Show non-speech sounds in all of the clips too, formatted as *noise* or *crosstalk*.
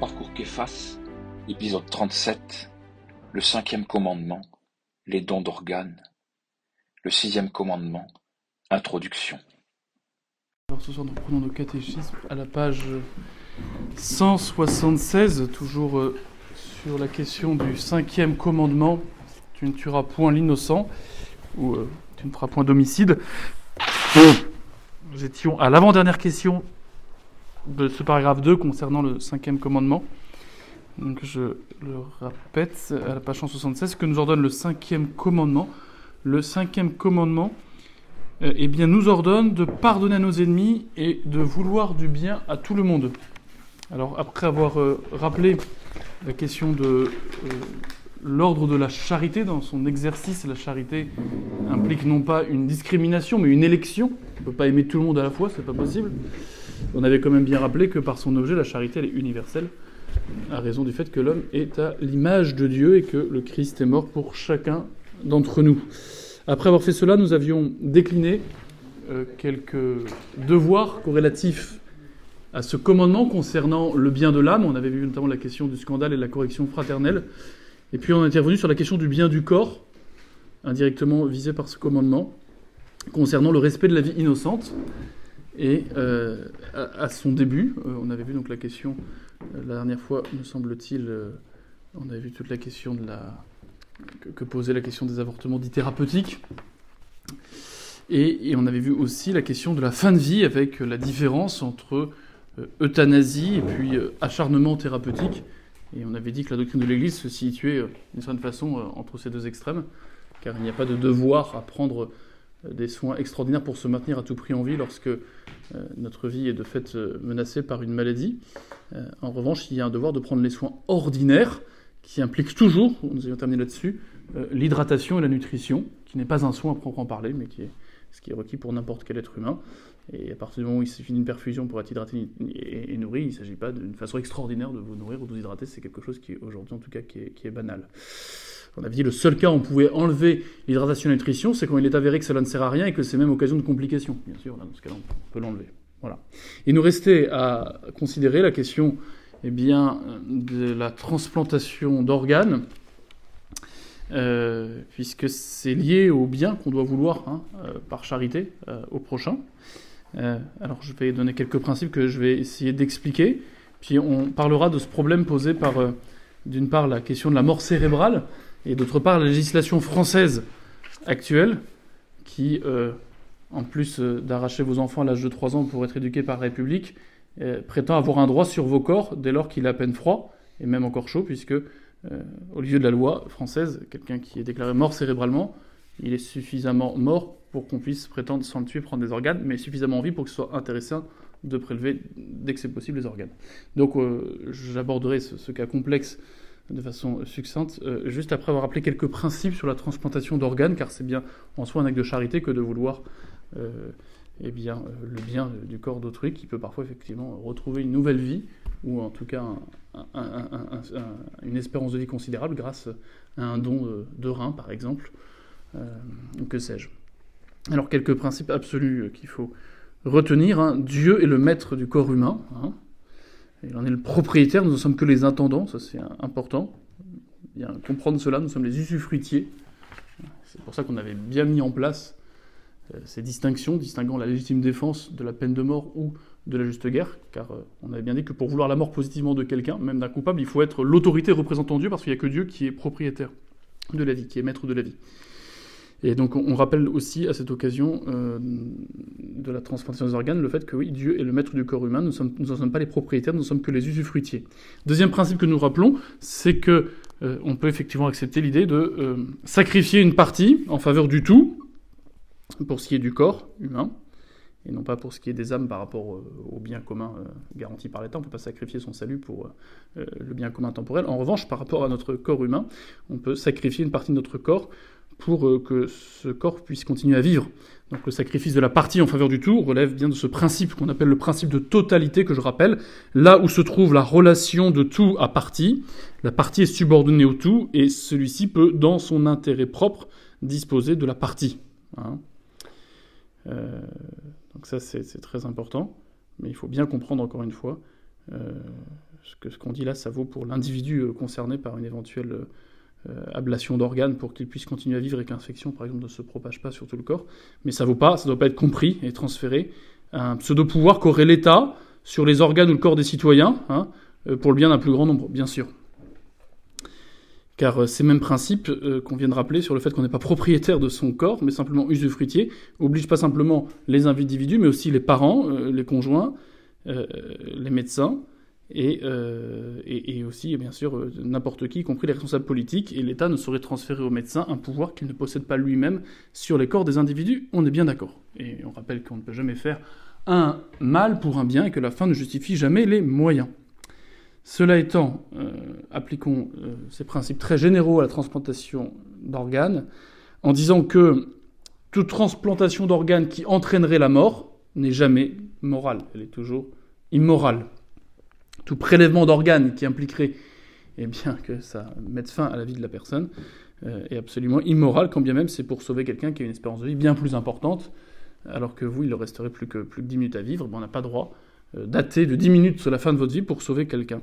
Parcours Képhas, épisode 37, le cinquième commandement, les dons d'organes, le sixième commandement, introduction. Alors ce soir nous reprenons nos catéchismes à la page 176, toujours euh, sur la question du cinquième commandement, tu ne tueras point l'innocent, ou euh, tu ne feras point d'homicide. Nous étions à l'avant-dernière question de ce paragraphe 2 concernant le cinquième commandement. Donc je le répète à la page 176 que nous ordonne le cinquième commandement. Le cinquième commandement euh, eh bien, nous ordonne de pardonner à nos ennemis et de vouloir du bien à tout le monde. Alors après avoir euh, rappelé la question de euh, l'ordre de la charité dans son exercice, la charité implique non pas une discrimination mais une élection. On ne peut pas aimer tout le monde à la fois, c'est pas possible on avait quand même bien rappelé que par son objet, la charité, elle est universelle, à raison du fait que l'homme est à l'image de Dieu et que le Christ est mort pour chacun d'entre nous. Après avoir fait cela, nous avions décliné euh, quelques devoirs corrélatifs à ce commandement concernant le bien de l'âme. On avait vu notamment la question du scandale et de la correction fraternelle. Et puis on est intervenu sur la question du bien du corps, indirectement visé par ce commandement, concernant le respect de la vie innocente. Et euh, à, son début, euh, on avait vu donc la question, euh, la dernière fois, me semble-t-il, on avait vu toute la question de la. que, posait la question des avortements dits thérapeutiques. Et, on avait vu aussi la question de la fin de vie avec la différence entre euthanasie et puis acharnement thérapeutique. Et on avait dit que la doctrine de l'Église se situait d'une certaine façon entre ces deux extrêmes, car il n'y a pas de devoir à prendre des soins extraordinaires pour se maintenir à tout prix en vie lorsque euh, notre vie est de fait euh, menacée par une maladie. Euh, en revanche, il y a un devoir de prendre les soins ordinaires qui impliquent toujours, nous allons terminer là-dessus, l'hydratation et la nutrition, qui n'est pas un soin à proprement parler, mais qui est ce qui est requis pour n'importe quel être humain. Et à partir du moment où il suffit d'une perfusion pour être hydraté et, nourri, il ne s'agit pas d'une façon extraordinaire de vous nourrir ou de vous hydrater, c'est quelque chose qui, aujourd'hui en tout cas, qui est banal. On avait dit le seul cas où on pouvait enlever l'hydratation et la nutrition, c'est quand il est avéré que cela ne sert à rien et que c'est même occasion de complications. Bien sûr, dans ce cas-là, on peut l'enlever. Voilà. Il nous restait à considérer la question eh bien, de la transplantation d'organes, euh, puisque c'est lié au bien qu'on doit vouloir hein, euh, par charité euh, au prochain. alors je vais donner quelques principes que je vais essayer d'expliquer, puis on parlera de ce problème posé par, d'une part, la question de la mort cérébrale, et d'autre part la législation française actuelle qui, euh, en plus euh, d'arracher vos enfants à l'âge de 3 ans pour être éduqués par la République, euh, prétend avoir un droit sur vos corps dès lors qu'il est à peine froid, et même encore chaud, puisque au lieu de la loi française, quelqu'un qui est déclaré mort cérébralement, il est suffisamment mort pour qu'on puisse prétendre sans le tuer prendre des organes, mais suffisamment en vie pour que ce soit intéressant de prélever dès que c'est possible les organes. Donc j'aborderai ce, cas complexe de façon succincte, euh, juste après avoir rappelé quelques principes sur la transplantation d'organes, car c'est bien en soi un acte de charité que de vouloir euh, eh bien, euh, le bien du corps d'autrui, qui peut parfois effectivement retrouver une nouvelle vie, ou en tout cas une espérance de vie considérable grâce à un don de rein, par exemple, ou que sais-je. Alors quelques principes absolus qu'il faut retenir. Hein. Dieu est le maître du corps humain. Hein. Il en est le propriétaire, nous ne sommes que les intendants, ça c'est important. Bien comprendre cela, nous sommes les usufruitiers. C'est pour ça qu'on avait bien mis en place euh, ces distinctions, distinguant la légitime défense de la peine de mort ou de la juste guerre, car euh, on avait bien dit que pour vouloir la mort positivement de quelqu'un, même d'un coupable, il faut être l'autorité représentant Dieu, parce qu'il n'y a que Dieu qui est propriétaire de la vie, qui est maître de la vie. Et donc on, rappelle aussi à cette occasion euh, de la transplantation des organes le fait que oui, Dieu est le maître du corps humain, nous, sommes, nous ne sommes pas les propriétaires, nous ne sommes que les usufruitiers. Deuxième principe que nous rappelons, c'est que euh, on peut effectivement accepter l'idée de euh, sacrifier une partie en faveur du tout, pour ce qui est du corps humain, et non pas pour ce qui est des âmes par rapport au bien commun garanti par l'État. On ne peut pas sacrifier son salut pour le bien commun temporel. En revanche, par rapport à notre corps humain, on peut sacrifier une partie de notre corps pour euh, que ce corps puisse continuer à vivre. Donc le sacrifice de la partie en faveur du tout relève bien de ce principe qu'on appelle le principe de totalité que je rappelle, là où se trouve la relation de tout à partie, la partie est subordonnée au tout et celui-ci peut, dans son intérêt propre, disposer de la partie. Hein. Euh, donc ça c'est très important, mais il faut bien comprendre encore une fois euh, ce que ce qu'on dit là, ça vaut pour l'individu concerné par une éventuelle ablation d'organes pour qu'il puisse continuer à vivre et qu'infection, par exemple, ne se propage pas sur tout le corps. Mais ça vaut pas, ça ne doit pas être compris et transféré un pseudo-pouvoir qu'aurait l'État sur les organes ou le corps des citoyens, hein, pour le bien d'un plus grand nombre, bien sûr. Car ces mêmes principes qu'on vient de rappeler sur le fait qu'on n'est pas propriétaire de son corps, mais simplement usufruitier, obligent pas simplement les individus, mais aussi les parents, les conjoints, les médecins, et, et, aussi, bien sûr, n'importe qui, y compris les responsables politiques, et l'État ne saurait transférer aux médecins un pouvoir qu'il ne possède pas lui-même sur les corps des individus, on est bien d'accord. Et on rappelle qu'on ne peut jamais faire un mal pour un bien et que la fin ne justifie jamais les moyens. Cela étant, euh, appliquons euh, ces principes très généraux à la transplantation d'organes en disant que toute transplantation d'organes qui entraînerait la mort n'est jamais morale, elle est toujours immorale. Tout prélèvement d'organes qui impliquerait eh bien, que ça mette fin à la vie de la personne euh, est absolument immoral, quand bien même c'est pour sauver quelqu'un qui a une espérance de vie bien plus importante, alors que vous, il ne resterait plus que, plus que 10 minutes à vivre, on n'a pas droit dater de 10 minutes sur la fin de votre vie pour sauver quelqu'un.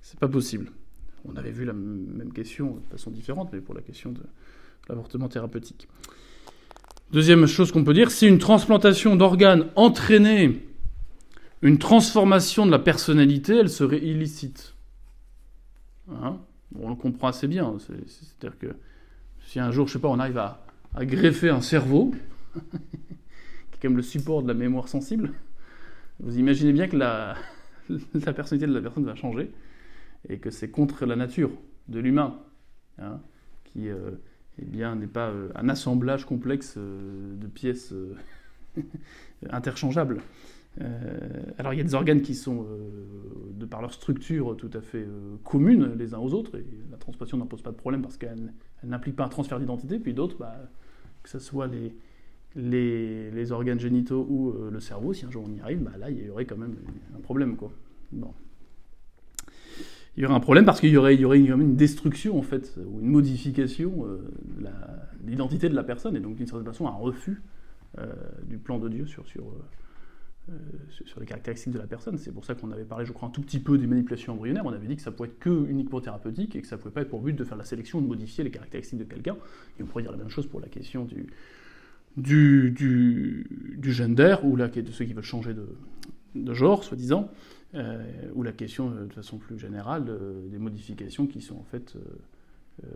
C'est pas possible. On avait vu la même question de façon différente, mais pour la question de l'avortement thérapeutique. Deuxième chose qu'on peut dire, si une transplantation d'organes entraînait une transformation de la personnalité, elle serait illicite. Hein? On le comprend assez bien. C'est-à-dire que si un jour, je sais pas, on arrive à, greffer un cerveau, *laughs* qui est même le support de la mémoire sensible, vous imaginez bien que la, *laughs* la personnalité de la personne va changer et que c'est contre la nature de l'humain, hein, qui euh, eh bien, n'est pas euh, un assemblage complexe euh, de pièces *laughs* interchangeables. Alors il y a des organes qui sont, de par leur structure, tout à fait communes les uns aux autres, et la transplantation n'en pose pas de problème parce qu'elle n'implique pas un transfert d'identité, puis d'autres, bah, que ce soit les, les, les, organes génitaux ou le cerveau, si un jour on y arrive, bah, là il y aurait quand même un problème. Il y aurait un problème parce qu'il y aurait, il y aurait une destruction, en fait, ou une modification euh, de l'identité de la personne, et donc d'une certaine façon un refus euh, du plan de Dieu sur, sur, euh, sur, les caractéristiques de la personne. C'est pour ça qu'on avait parlé, je crois, un tout petit peu des manipulations embryonnaires. On avait dit que ça pouvait être que uniquement thérapeutique et que ça ne pouvait pas être pour but de faire la sélection, de modifier les caractéristiques de quelqu'un. Et on pourrait dire la même chose pour la question du, du, du, du gender, ou là, de ceux qui veulent changer de, de genre, soi-disant. Euh, ou la question euh, de façon plus générale des modifications qui sont en fait euh,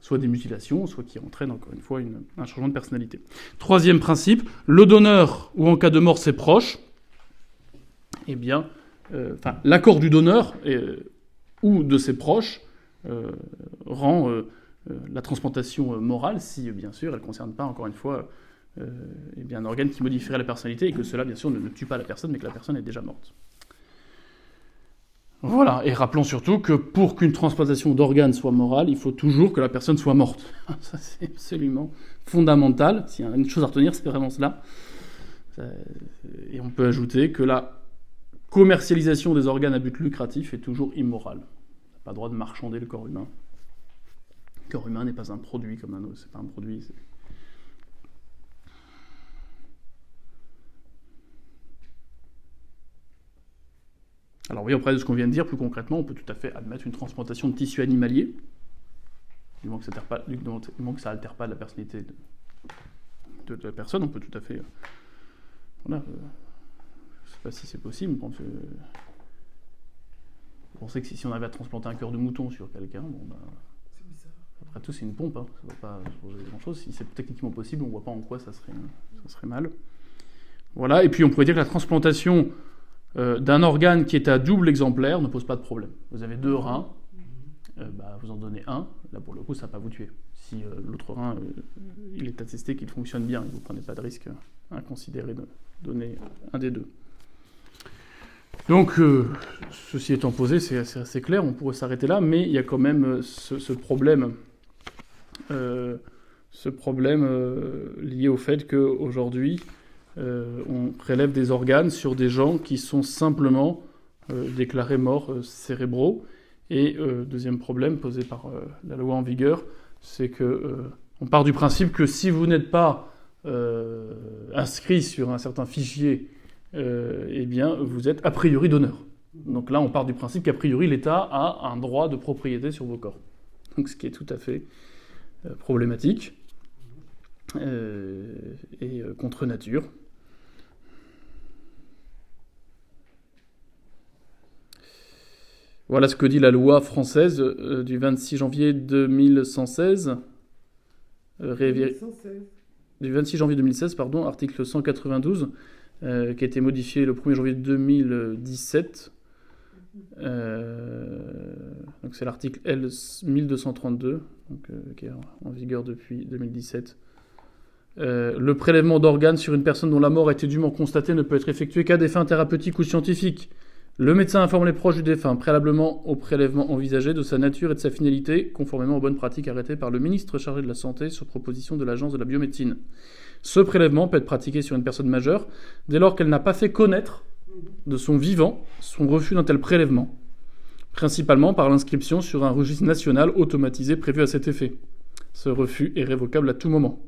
soit des mutilations, soit qui entraînent encore une fois un changement de personnalité. Troisième principe, le donneur ou en cas de mort ses proches, eh bien, enfin, l'accord du donneur ou de ses proches rend la transplantation morale si, bien sûr, elle ne concerne pas, encore une fois, eh un organe qui modifierait la personnalité et que cela, bien sûr, ne tue pas la personne, mais que la personne est déjà morte. Voilà, et rappelons surtout que pour qu'une transplantation d'organes soit morale, il faut toujours que la personne soit morte. *laughs* Ça, c'est absolument fondamental. S'il y a une chose à retenir, c'est vraiment cela. Et on peut ajouter que la commercialisation des organes à but lucratif est toujours immorale. On n'a pas le droit de marchander le corps humain. Le corps humain n'est pas un produit comme un autre, c'est pas un produit, Alors oui, auprès de ce qu'on vient de dire, plus concrètement, on peut tout à fait admettre une transplantation de tissu animalier, du moment que ça n'altère pas, la personnalité de, la personne, on peut tout à fait... Euh, voilà, euh, je ne sais pas si c'est possible, quand, euh, vous que si, on avait à transplanter un cœur de mouton sur quelqu'un, bon ben... Après tout, c'est une pompe, hein, ça ne va pas changer grand-chose. Si c'est techniquement possible, on ne voit pas en quoi ça serait mal. Voilà, et puis on pourrait dire que la transplantation euh, d'un organe qui est à double exemplaire ne pose pas de problème. Vous avez deux reins, euh, bah, vous en donnez un, là pour le coup ça ne va pas vous tuer. Si euh, l'autre rein, il est attesté qu'il fonctionne bien, vous ne prenez pas de risque à considérer de donner un des deux. Donc, ceci étant posé, c'est assez, clair, on pourrait s'arrêter là, mais il y a quand même ce, problème, ce problème lié au fait qu'aujourd'hui, on prélève des organes sur des gens qui sont simplement euh, déclarés morts euh, cérébraux. Et deuxième problème posé par la loi en vigueur, c'est que on part du principe que si vous n'êtes pas inscrit sur un certain fichier, eh bien, vous êtes a priori donneur. Donc là, on part du principe qu'a priori, l'État a un droit de propriété sur vos corps. Donc ce qui est tout à fait euh, problématique euh, et euh, contre nature. Voilà ce que dit la loi française du 26 janvier 2116. Du 26 janvier 2016, pardon, article 192, qui a été modifié le 1er janvier 2017 euh, donc c'est l'article L 1232, donc, euh, qui est en vigueur depuis 2017. Euh, le prélèvement d'organes sur une personne dont la mort a été dûment constatée ne peut être effectué qu'à des fins thérapeutiques ou scientifiques. Le médecin informe les proches du défunt préalablement au prélèvement envisagé de sa nature et de sa finalité, conformément aux bonnes pratiques arrêtées par le ministre chargé de la Santé sur proposition de l'Agence de la biomédecine. Ce prélèvement peut être pratiqué sur une personne majeure dès lors qu'elle n'a pas fait connaître de son vivant son refus d'un tel prélèvement, principalement par l'inscription sur un registre national automatisé prévu à cet effet. Ce refus est révocable à tout moment.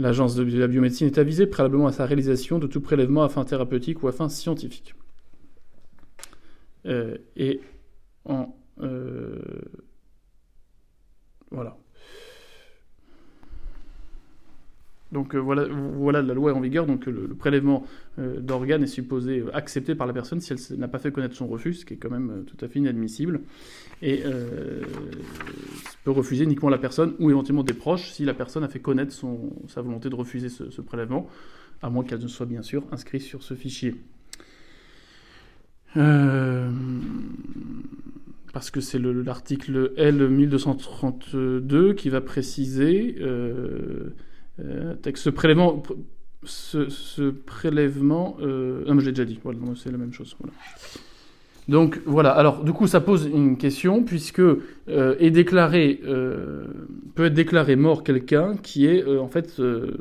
L'agence de la biomédecine est avisée préalablement à sa réalisation de tout prélèvement à fin thérapeutique ou à fin scientifique. Euh, et en. Euh, voilà. Donc euh, voilà, la loi est en vigueur, donc le, prélèvement euh, d'organes est supposé euh, accepté par la personne si elle n'a pas fait connaître son refus, ce qui est quand même tout à fait inadmissible. Et peut refuser uniquement la personne ou éventuellement des proches si la personne a fait connaître sa volonté de refuser ce, prélèvement, à moins qu'elle ne soit bien sûr inscrite sur ce fichier. parce que c'est l'article L 1232 qui va préciser euh, ce prélèvement, ce, prélèvement, euh, non, mais je l'ai déjà dit. C'est la même chose. Donc voilà. Alors du coup, ça pose une question puisque euh, est déclaré peut être déclaré mort quelqu'un qui est en fait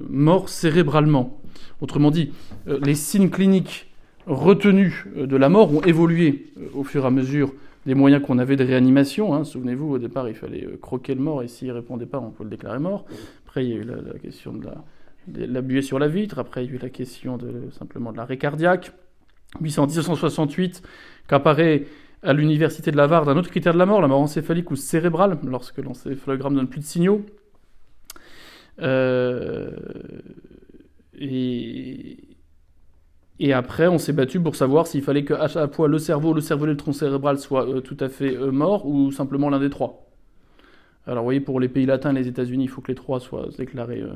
mort cérébralement. Autrement dit, les signes cliniques retenus de la mort ont évolué au fur et à mesure des moyens qu'on avait de réanimation. Hein. Souvenez-vous, au départ, il fallait croquer le mort et s'il répondait pas, on peut le déclarer mort. Après, il y a eu la, question de la, buée sur la vitre. Après, il y a eu la question de, simplement de l'arrêt cardiaque. Puis c'est en 1968 qu'apparaît à l'université de Laval un autre critère de la mort, la mort encéphalique ou cérébrale, lorsque l'encéphalogramme donne plus de signaux. Euh, et, après, on s'est battu pour savoir s'il fallait que à la fois le cerveau, le cerveau et le tronc cérébral soient euh, tout à fait euh, morts ou simplement l'un des trois. Alors, vous voyez, pour les pays latins et les États-Unis, il faut que les trois soient déclarés euh,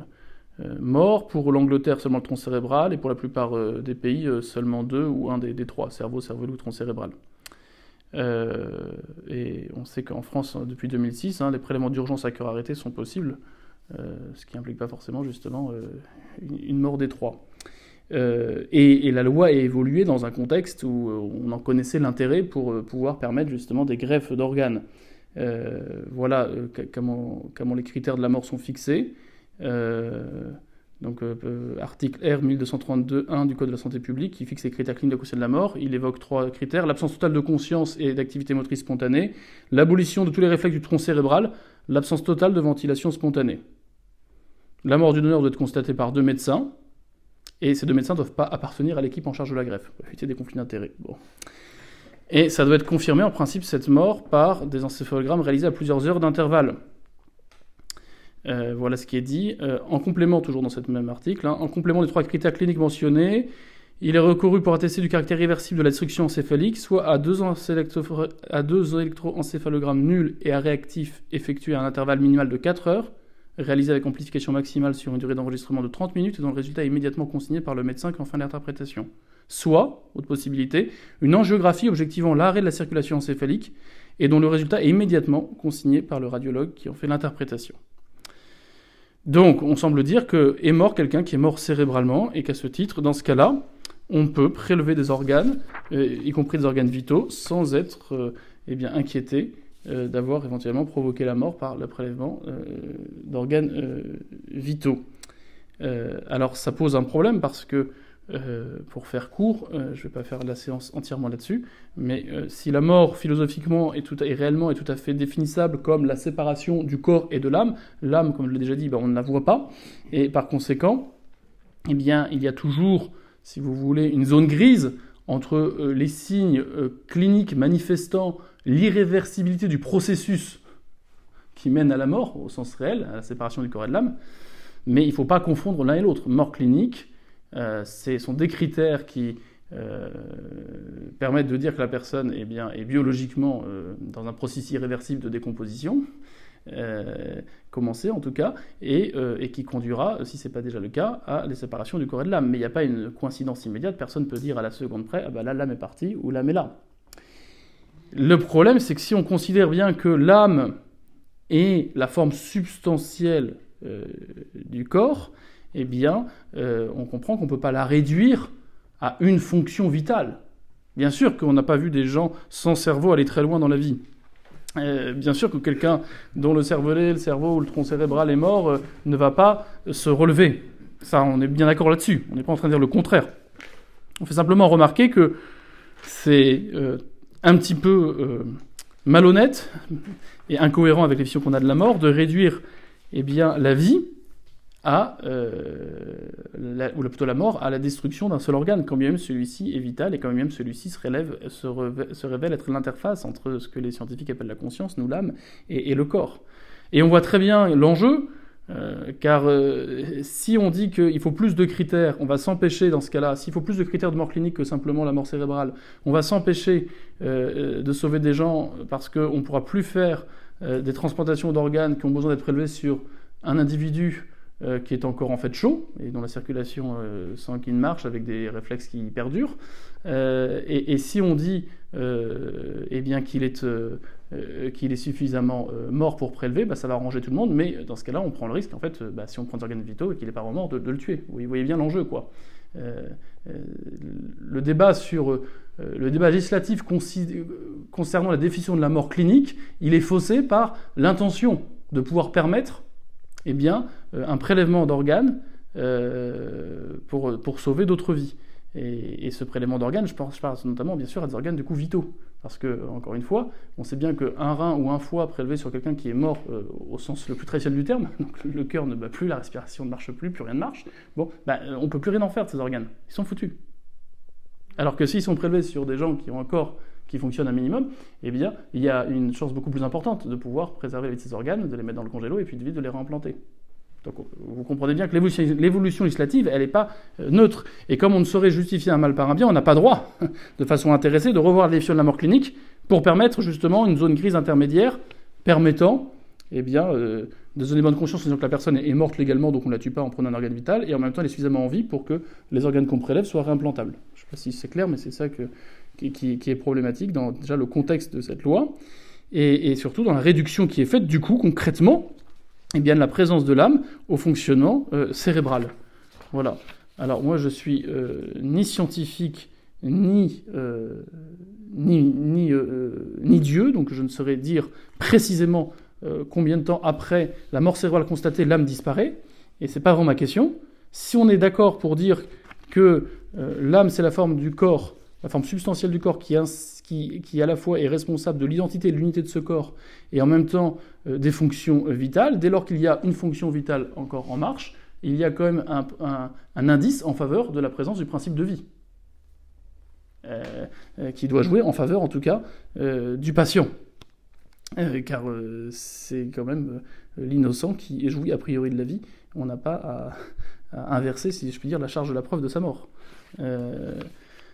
euh, morts. Pour l'Angleterre, seulement le tronc cérébral. Et pour la plupart euh, des pays, seulement deux ou un des, trois cerveau, cerveau ou tronc cérébral. et on sait qu'en France, depuis 2006, hein, les prélèvements d'urgence à cœur arrêté sont possibles, ce qui n'implique pas forcément justement une, mort des trois. et, la loi a évolué dans un contexte où on en connaissait l'intérêt pour pouvoir permettre justement des greffes d'organes. Euh, voilà euh, comment, les critères de la mort sont fixés. Euh, donc, article R 1232.1 du Code de la santé publique qui fixe les critères cliniques de de la mort. Il évoque trois critères l'absence totale de conscience et d'activité motrice spontanée, l'abolition de tous les réflexes du tronc cérébral, l'absence totale de ventilation spontanée. La mort du donneur doit être constatée par deux médecins, et ces deux médecins ne doivent pas appartenir à l'équipe en charge de la greffe, éviter des conflits d'intérêts. Et ça doit être confirmé en principe, cette mort, par des encéphalogrammes réalisés à plusieurs heures d'intervalle. Euh, voilà ce qui est dit. Euh, en complément, toujours dans ce même article, hein, en complément des trois critères cliniques mentionnés, il est recouru pour attester du caractère réversible de la destruction encéphalique, soit à deux, à électroencéphalogrammes nuls et à réactifs effectués à un intervalle minimal de 4 heures, réalisé avec amplification maximale sur une durée d'enregistrement de 30 minutes et dont le résultat est immédiatement consigné par le médecin qui en fin d'interprétation soit, autre possibilité, une angiographie objectivant l'arrêt de la circulation encéphalique et dont le résultat est immédiatement consigné par le radiologue qui en fait l'interprétation. Donc, on semble dire que est mort quelqu'un qui est mort cérébralement et qu'à ce titre, dans ce cas-là, on peut prélever des organes, euh, y compris des organes vitaux, sans être euh, eh bien, inquiété euh, d'avoir éventuellement provoqué la mort par le prélèvement d'organes vitaux. alors, ça pose un problème parce que euh, pour faire court, euh, je ne vais pas faire la séance entièrement là-dessus, mais euh, si la mort philosophiquement tout réellement est tout à fait définissable comme la séparation du corps et de l'âme, l'âme, comme je l'ai déjà dit, ben, on ne la voit pas, et par conséquent, eh bien, il y a toujours si vous voulez, une zone grise entre les signes cliniques manifestant l'irréversibilité du processus qui mène à la mort, au sens réel, à la séparation du corps et de l'âme, mais il ne faut pas confondre l'un et l'autre. Mort clinique, euh, ce sont des critères qui euh, permettent de dire que la personne eh bien, est biologiquement euh, dans un processus irréversible de décomposition, commencé en tout cas, et, qui conduira, si ce n'est pas déjà le cas, à la séparation du corps et de l'âme. Mais il n'y a pas une coïncidence immédiate, personne ne peut dire à la seconde près, ah ben là l'âme est partie ou l'âme est là. Le problème, c'est que si on considère bien que l'âme est la forme substantielle du corps, eh bien, euh, on comprend qu'on ne peut pas la réduire à une fonction vitale. Bien sûr qu'on n'a pas vu des gens sans cerveau aller très loin dans la vie. Euh, bien sûr que quelqu'un dont le cervelet, le cerveau ou le tronc cérébral est mort euh, ne va pas se relever. Ça, on est bien d'accord là-dessus. On n'est pas en train de dire le contraire. On fait simplement remarquer que c'est un petit peu malhonnête et incohérent avec les visions qu'on a de la mort de réduire eh bien, la vie à, euh, ou plutôt la mort, à la destruction d'un seul organe, quand bien même celui-ci est vital et quand même celui-ci se, révèle être l'interface entre ce que les scientifiques appellent la conscience, nous l'âme, et, le corps. Et on voit très bien l'enjeu, euh, car euh, si on dit qu'il faut plus de critères, on va s'empêcher dans ce cas-là, s'il faut plus de critères de mort clinique que simplement la mort cérébrale, on va s'empêcher de sauver des gens parce qu'on ne pourra plus faire des transplantations d'organes qui ont besoin d'être prélevés sur un individu euh, qui est encore en fait chaud et dont la circulation euh, sanguine marche avec des réflexes qui perdurent. Euh, et, si on dit eh bien qu'il est, qu'il est suffisamment mort pour prélever, bah, ça va arranger tout le monde, mais dans ce cas-là, on prend le risque, en fait, bah, si on prend des organes vitaux et qu'il n'est pas mort, de, le tuer. Vous voyez bien l'enjeu, quoi. le débat sur le débat législatif concernant la définition de la mort clinique, il est faussé par l'intention de pouvoir permettre eh bien, euh, un prélèvement d'organes euh, pour, pour sauver d'autres vies. Et, ce prélèvement d'organes, je pense, notamment bien sûr à des organes du coup vitaux. Parce que, encore une fois, on sait bien qu'un rein ou un foie prélevé sur quelqu'un qui est mort euh, au sens le plus traditionnel du terme, *laughs* donc le cœur ne bat plus, la respiration ne marche plus, plus rien ne marche, bon, bah, on ne peut plus rien en faire de ces organes. Ils sont foutus. Alors que s'ils sont prélevés sur des gens qui ont un corps qui fonctionne un minimum, eh bien, il y a une chance beaucoup plus importante de pouvoir préserver ces organes, de les mettre dans le congélo et puis de vite de les réimplanter. Donc vous comprenez bien que l'évolution législative, elle n'est pas euh, neutre. Et comme on ne saurait justifier un mal par un bien, on n'a pas droit, *laughs* de façon intéressée, de revoir les de la mort clinique pour permettre justement une zone grise intermédiaire permettant eh bien, euh, de donner bonne conscience en disant que la personne est morte légalement, donc on ne la tue pas en prenant un organe vital, et en même temps elle est suffisamment en vie pour que les organes qu'on prélève soient réimplantables. Je ne sais pas si c'est clair, mais c'est ça qui, est problématique dans déjà le contexte de cette loi, et, surtout dans la réduction qui est faite du coup concrètement eh bien, de la présence de l'âme au fonctionnement euh, cérébral. Voilà. Alors moi je suis euh, ni scientifique ni, euh, ni, ni, Dieu, donc je ne saurais dire précisément combien de temps après la mort cérébrale constatée l'âme disparaît, et c'est pas vraiment ma question. Si on est d'accord pour dire que l'âme c'est la forme du corps la forme substantielle du corps qui, qui, à la fois est responsable de l'identité et de l'unité de ce corps, et en même temps euh, des fonctions euh, vitales, dès lors qu'il y a une fonction vitale encore en marche, il y a quand même un, indice en faveur de la présence du principe de vie, euh, qui doit jouer en faveur en tout cas du patient. car c'est quand même l'innocent qui jouit a priori de la vie. On n'a pas à, inverser, si je puis dire, la charge de la preuve de sa mort.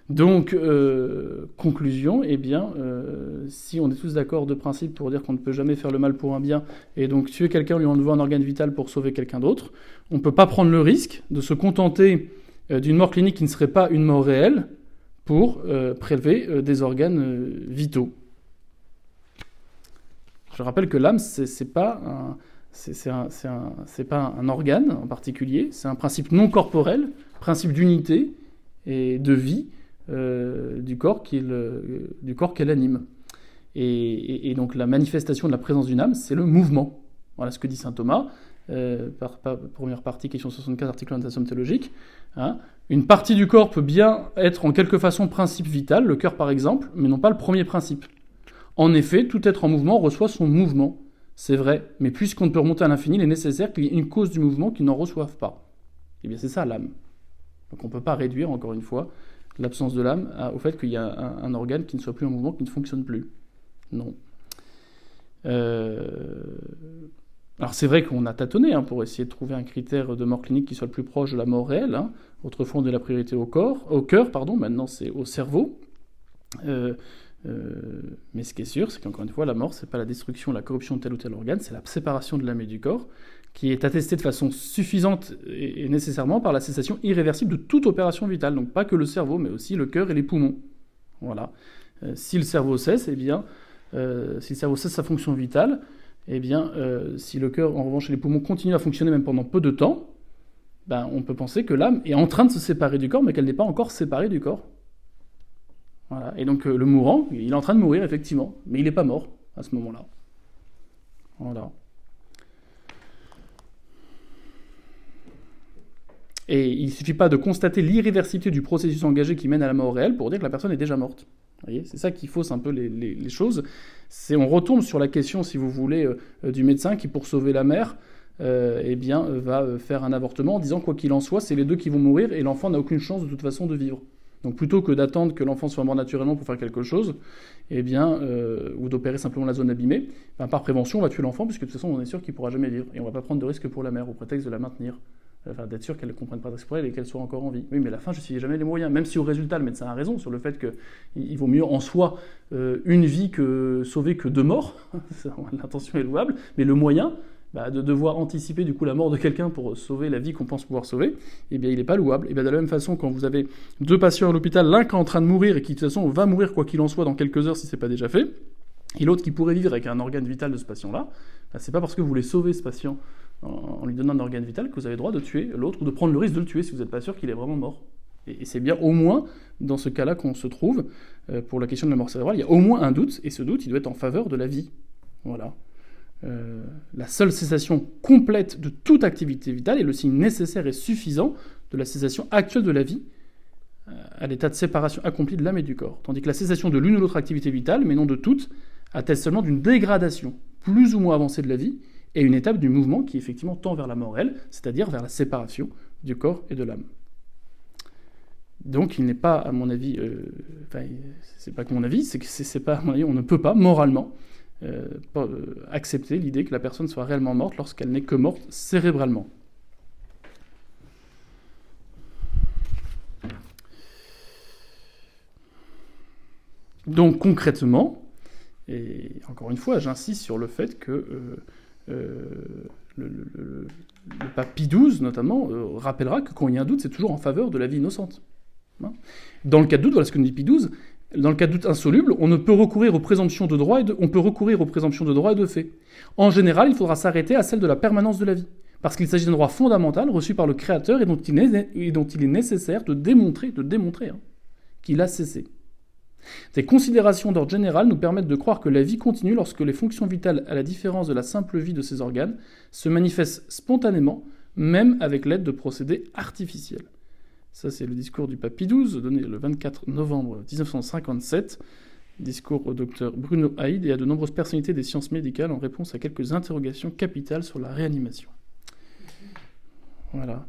Donc, euh, conclusion, eh bien, euh, si on est tous d'accord de principe pour dire qu'on ne peut jamais faire le mal pour un bien, et donc tuer quelqu'un lui enlevant un organe vital pour sauver quelqu'un d'autre, on ne peut pas prendre le risque de se contenter euh, d'une mort clinique qui ne serait pas une mort réelle pour prélever des organes vitaux. Je rappelle que l'âme, c'est pas un, c'est pas un organe en particulier, c'est un principe non corporel, principe d'unité et de vie euh, du corps qu'elle anime. Et, donc la manifestation de la présence d'une âme, c'est le mouvement. Voilà ce que dit saint Thomas, euh, première partie, question 64, article 1 de la somme théologique. Hein. Une partie du corps peut bien être en quelque façon principe vital, le cœur par exemple, mais non pas le premier principe. En effet, tout être en mouvement reçoit son mouvement. C'est vrai, mais puisqu'on ne peut remonter à l'infini, il est nécessaire qu'il y ait une cause du mouvement qui n'en reçoive pas. Eh bien, c'est ça l'âme. Donc on ne peut pas réduire, encore une fois, l'absence de l'âme au fait qu'il y a un, organe qui ne soit plus en mouvement, qui ne fonctionne plus. Non. Euh, alors c'est vrai qu'on a tâtonné hein, pour essayer de trouver un critère de mort clinique qui soit le plus proche de la mort réelle. Hein. Autrefois on donnait la priorité au corps, au cœur, pardon, maintenant c'est au cerveau. Euh, euh, mais ce qui est sûr, c'est qu'encore une fois, la mort, c'est pas la destruction, la corruption de tel ou tel organe, c'est la séparation de l'âme et du corps, qui est attestée de façon suffisante et, nécessairement par la cessation irréversible de toute opération vitale. Donc pas que le cerveau, mais aussi le cœur et les poumons. Voilà. Euh, si le cerveau cesse, eh bien, euh, si le cerveau cesse sa fonction vitale, eh bien, si le cœur, en revanche, et les poumons continuent à fonctionner même pendant peu de temps, ben, on peut penser que l'âme est en train de se séparer du corps, mais qu'elle n'est pas encore séparée du corps. Et donc euh, le mourant, il est en train de mourir effectivement, mais il n'est pas mort à ce moment-là. Voilà. Et il ne suffit pas de constater l'irréversibilité du processus engagé qui mène à la mort réelle pour dire que la personne est déjà morte. C'est ça qui fausse un peu les, choses. On retombe sur la question, si vous voulez, euh, du médecin qui, pour sauver la mère, euh, eh bien, va faire un avortement en disant quoi qu'il en soit, c'est les deux qui vont mourir et l'enfant n'a aucune chance de toute façon de vivre. Donc plutôt que d'attendre que l'enfant soit mort naturellement pour faire quelque chose, eh bien, euh, ou d'opérer simplement la zone abîmée, ben, par prévention, on va tuer l'enfant, puisque de toute façon, on est sûr qu'il ne pourra jamais vivre. Et on ne va pas prendre de risque pour la mère, au prétexte de la maintenir. D'être sûr qu'elle ne comprenne pas pour elle et qu'elle soit encore en vie. Oui, mais à la fin, je ne sais jamais les moyens. Même si au résultat, le médecin a raison sur le fait qu'il vaut mieux en soi euh, une vie que sauver que deux morts. *laughs* L'intention est louable. Mais le moyen, bah, de devoir anticiper du coup la mort de quelqu'un pour sauver la vie qu'on pense pouvoir sauver, eh bien il n'est pas louable. Et bien de la même façon, quand vous avez deux patients à l'hôpital, l'un qui est en train de mourir et qui de toute façon va mourir quoi qu'il en soit dans quelques heures si c'est pas déjà fait, et l'autre qui pourrait vivre avec un organe vital de ce patient-là, bah, c'est pas parce que vous voulez sauver ce patient en, lui donnant un organe vital que vous avez le droit de tuer l'autre ou de prendre le risque de le tuer si vous n'êtes pas sûr qu'il est vraiment mort. Et, c'est bien au moins dans ce cas-là qu'on se trouve euh, pour la question de la mort cérébrale. Il y a au moins un doute, et ce doute, il doit être en faveur de la vie. Voilà. Euh, la seule cessation complète de toute activité vitale est le signe nécessaire et suffisant de la cessation actuelle de la vie euh, à l'état de séparation accomplie de l'âme et du corps. Tandis que la cessation de l'une ou l'autre activité vitale, mais non de toutes, atteste seulement d'une dégradation plus ou moins avancée de la vie et une étape du mouvement qui effectivement tend vers la mort, c'est-à-dire vers la séparation du corps et de l'âme. Donc il n'est pas, à mon avis, euh, enfin, c'est pas que mon avis, c'est que c'est pas, on ne peut pas moralement euh, euh, accepter l'idée que la personne soit réellement morte lorsqu'elle n'est que morte cérébralement. Donc concrètement, et encore une fois, j'insiste sur le fait que euh, le, pape Pie XII, notamment, rappellera que quand il y a un doute, c'est toujours en faveur de la vie innocente. Hein. Dans le cas de doute, voilà ce que nous dit Pie XII, dans le cas de doute insoluble, on ne peut recourir aux présomptions de droit et de, on peut recourir aux présomptions de droit et de fait. En général, il faudra s'arrêter à celle de la permanence de la vie, parce qu'il s'agit d'un droit fondamental reçu par le Créateur et dont il est, dont il est nécessaire de démontrer, de démontrer hein, qu'il a cessé. Ces considérations d'ordre général nous permettent de croire que la vie continue lorsque les fonctions vitales, à la différence de la simple vie de ces organes, se manifestent spontanément, même avec l'aide de procédés artificiels. Ça, c'est le discours du pape XII, donné le 24 novembre 1957. Discours au docteur Bruno Haïd et à de nombreuses personnalités des sciences médicales en réponse à quelques interrogations capitales sur la réanimation. Voilà.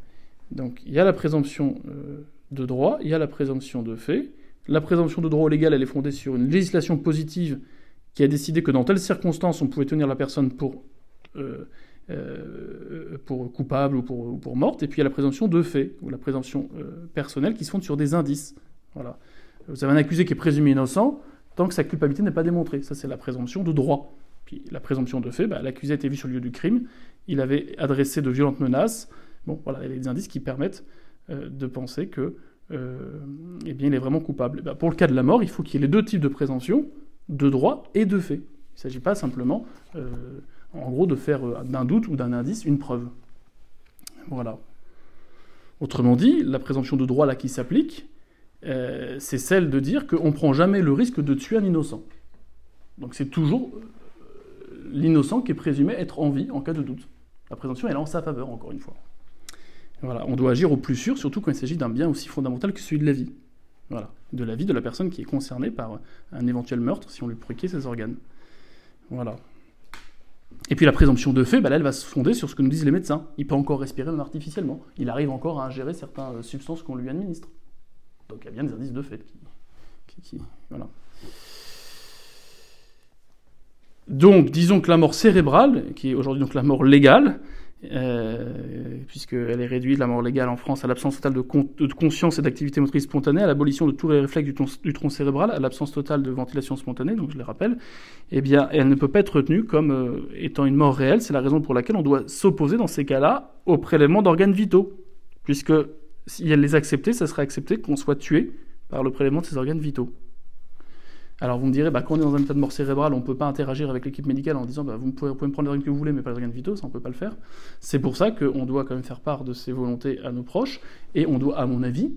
Donc, il y a la présomption euh, de droit, il y a la présomption de fait. La présomption de droit légal, elle est fondée sur une législation positive qui a décidé que dans telles circonstances, on pouvait tenir la personne pour euh, euh, coupable ou pour, morte, et puis il y a la présomption de fait, ou la présomption euh, personnelle, qui se fonde sur des indices. Voilà. Vous avez un accusé qui est présumé innocent, tant que sa culpabilité n'est pas démontrée. Ça, c'est la présomption de droit. Puis la présomption de fait, bah, l'accusé a été vu sur le lieu du crime, il avait adressé de violentes menaces. Bon, voilà, il y a des indices qui permettent de penser que, eh bien, il est vraiment coupable. Bah, pour le cas de la mort, il faut qu'il y ait les deux types de présomption, de droit et de fait. Il ne s'agit pas simplement en gros, de faire euh, d'un doute ou d'un indice une preuve. Voilà. Autrement dit, la présomption de droit là qui s'applique, euh, c'est celle de dire qu'on ne prend jamais le risque de tuer un innocent. Donc c'est toujours euh, l'innocent qui est présumé être en vie en cas de doute. La présomption est en sa faveur, encore une fois. On doit agir au plus sûr, surtout quand il s'agit d'un bien aussi fondamental que celui de la vie. Voilà, de la vie de la personne qui est concernée par un éventuel meurtre si on lui provoquait ses organes. Voilà. Et puis la présomption de fait, bah elle va se fonder sur ce que nous disent les médecins. Il peut encore respirer artificiellement. Il arrive encore à ingérer certaines substances qu'on lui administre. Donc il y a bien des indices de fait voilà. Donc, disons que la mort cérébrale, qui est aujourd'hui donc la mort légale, euh, puisqu'elle est réduite, la mort légale en France, à l'absence totale de, de, conscience et d'activité motrice spontanée, à l'abolition de tous les réflexes du, du tronc cérébral, à l'absence totale de ventilation spontanée, donc je le rappelle, eh bien, elle ne peut pas être retenue comme euh, étant une mort réelle. C'est la raison pour laquelle on doit s'opposer dans ces cas-là au prélèvement d'organes vitaux, puisque si elle les acceptait, ça serait accepté qu'on soit tué par le prélèvement de ces organes vitaux. Alors vous me direz, bah, quand on est dans un état de mort cérébrale, on ne peut pas interagir avec l'équipe médicale en disant, bah, vous, pouvez, me prendre les organes que vous voulez, mais pas les organes vitaux, ça on ne peut pas le faire. C'est pour ça qu'on doit quand même faire part de ses volontés à nos proches, et on doit, à mon avis,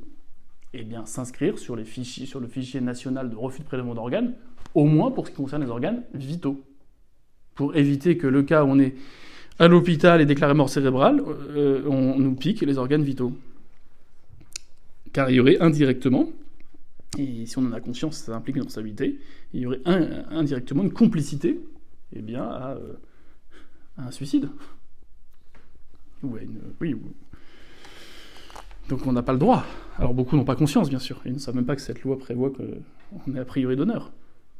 eh s'inscrire sur le fichier national de refus de prélèvement d'organes, au moins pour ce qui concerne les organes vitaux. Pour éviter que le cas où on est à l'hôpital et déclaré mort cérébrale, euh, on nous pique les organes vitaux. Car il y aurait indirectement et si on en a conscience, ça implique une responsabilité. Il y aurait indirectement une complicité eh bien, à, euh, un suicide. Ou une, oui, Donc on n'a pas le droit. Alors beaucoup n'ont pas conscience, bien sûr. Ils ne savent même pas que cette loi prévoit qu'on est a priori d'honneur.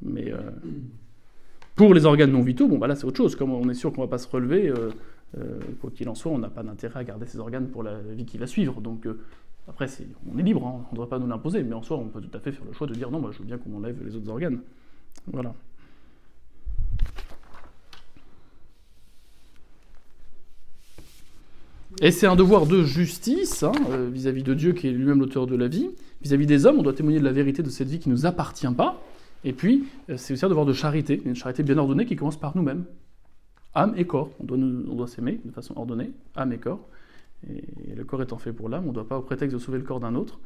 Mais euh, pour les organes non vitaux, bon, bah là c'est autre chose. Comme on est sûr qu'on ne va pas se relever, euh, quoi qu'il en soit, on n'a pas d'intérêt à garder ces organes pour la vie qui va suivre. Donc après, on est libre, hein, on ne doit pas nous l'imposer, mais en soi, on peut tout à fait faire le choix de dire non, moi je veux bien qu'on m'enlève les autres organes. Voilà. Et c'est un devoir de justice hein, euh, vis-à-vis de Dieu qui est lui-même l'auteur de la vie. Vis-à-vis des hommes, on doit témoigner de la vérité de cette vie qui ne nous appartient pas. Et puis, euh, c'est aussi un devoir de charité, une charité bien ordonnée qui commence par nous-mêmes. Âme et corps. On doit, on doit s'aimer de façon ordonnée, âme et corps. Et le corps étant fait pour l'âme, on ne doit pas, au prétexte de sauver le corps d'un autre,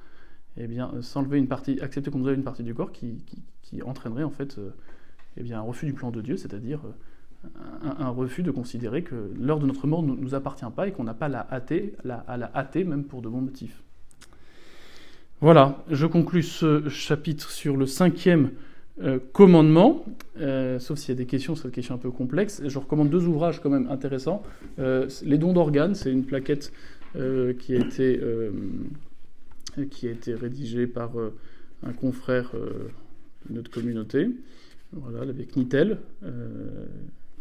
eh bien, s'enlever une partie, accepter qu'on nous une partie du corps qui, entraînerait en fait euh, eh un refus du plan de Dieu, c'est-à-dire euh, un, refus de considérer que l'heure de notre mort ne nous appartient pas et qu'on n'a pas la à la hâter même pour de bons motifs. Voilà, je conclus ce chapitre sur le cinquième euh, commandement, sauf s'il y a des questions, c'est une question un peu complexe. Je recommande deux ouvrages quand même intéressants. Les dons d'organes, c'est une plaquette euh, qui, a été, euh, qui a été rédigé par euh, un confrère de notre communauté, voilà, avec Nitel,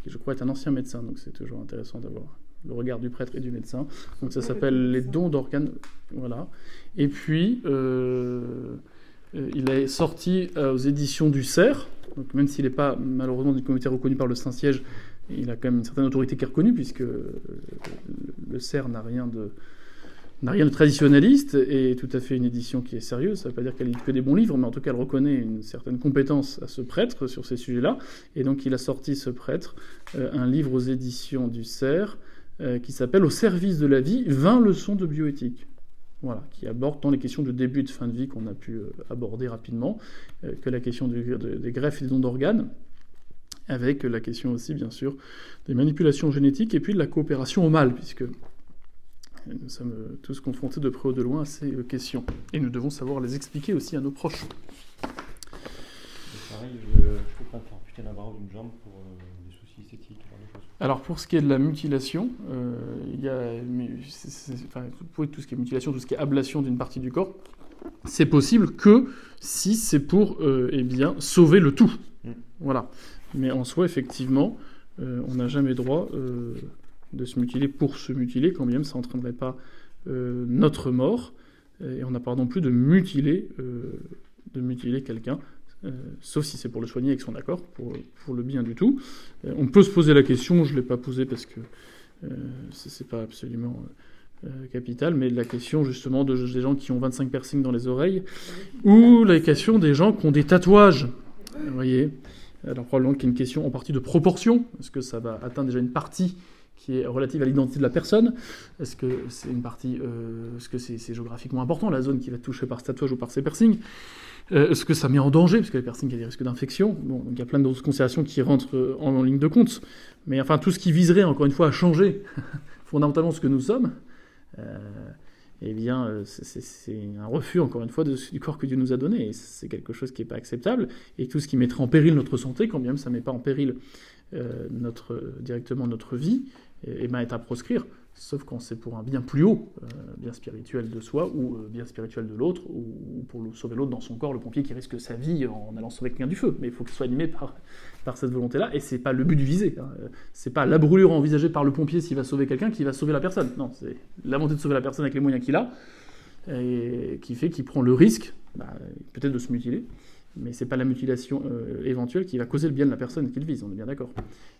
qui je crois est un ancien médecin, donc c'est toujours intéressant d'avoir le regard du prêtre et du médecin. Donc ça s'appelle les dons d'organes. Voilà. Et puis, il est sorti aux éditions du CERF, même s'il n'est pas malheureusement d'une communauté reconnue par le Saint-Siège, il a quand même une certaine autorité qui est reconnue, puisque le CERF n'a rien de n'a rien traditionnaliste et tout à fait une édition qui est sérieuse. Ça ne veut pas dire qu'elle lit que des bons livres, mais en tout cas, elle reconnaît une certaine compétence à ce prêtre sur ces sujets-là. Et donc, il a sorti, ce prêtre, euh, un livre aux éditions du CERF euh, qui s'appelle Au service de la vie 20 leçons de bioéthique. Voilà, qui aborde tant les questions de début et de fin de vie qu'on a pu euh, aborder rapidement, que la question des greffes et des dons d'organes, avec la question aussi, bien sûr, des manipulations génétiques et puis de la coopération au mal, puisque nous sommes tous confrontés de près ou de loin à ces questions. Et nous devons savoir les expliquer aussi à nos proches. Alors pour ce qui est de la mutilation, euh, il y a, pour tout ce qui est mutilation, tout ce qui est ablation d'une partie du corps, c'est possible que si c'est pour euh, eh bien, sauver le tout. Mm. Voilà. Mais en soi, effectivement, euh, on n'a jamais droit euh, de se mutiler pour se mutiler, quand même ça n'entraînerait pas euh, notre mort. Et on n'a pas non plus de mutiler, de mutiler quelqu'un, sauf si c'est pour le soigner avec son accord, pour, pour le bien du tout. on peut se poser la question, je ne l'ai pas posée parce que ce n'est pas absolument capital, mais la question justement de, des gens qui ont 25 piercings dans les oreilles, ou la question des gens qui ont des tatouages. Vous voyez? Alors probablement qu'il y a une question en partie de proportion. Est-ce que ça va atteindre déjà une partie qui est relative à l'identité de la personne Est-ce que c'est une partie, euh, est-ce que c'est, géographiquement important la zone qui va être touchée par ce tatouage ou par ces piercings? Euh, Est-ce que ça met en danger parce que les piercings il y a des risques d'infection? Bon, il y a plein d'autres considérations qui rentrent euh, en, ligne de compte. Mais enfin tout ce qui viserait encore une fois à changer *laughs* fondamentalement ce que nous sommes eh bien, euh, c'est un refus, encore une fois, du corps que Dieu nous a donné. Et c'est quelque chose qui n'est pas acceptable. Et tout ce qui mettrait en péril notre santé, quand bien même ça ne met pas en péril directement notre vie, et ben, est à proscrire sauf quand c'est pour un bien plus haut, euh, bien spirituel de soi ou euh, bien spirituel de l'autre, ou, pour sauver l'autre dans son corps, le pompier qui risque sa vie en allant sauver quelqu'un du feu. Mais il faut qu'il soit animé par, par cette volonté-là, et c'est pas le but du visé. Hein. C'est pas la brûlure envisagée par le pompier s'il va sauver quelqu'un qui va sauver la personne. Non, c'est la volonté de sauver la personne avec les moyens qu'il a, et qui fait qu'il prend le risque, bah, peut-être de se mutiler, mais c'est pas la mutilation euh, éventuelle qui va causer le bien de la personne qu'il vise, on est bien d'accord.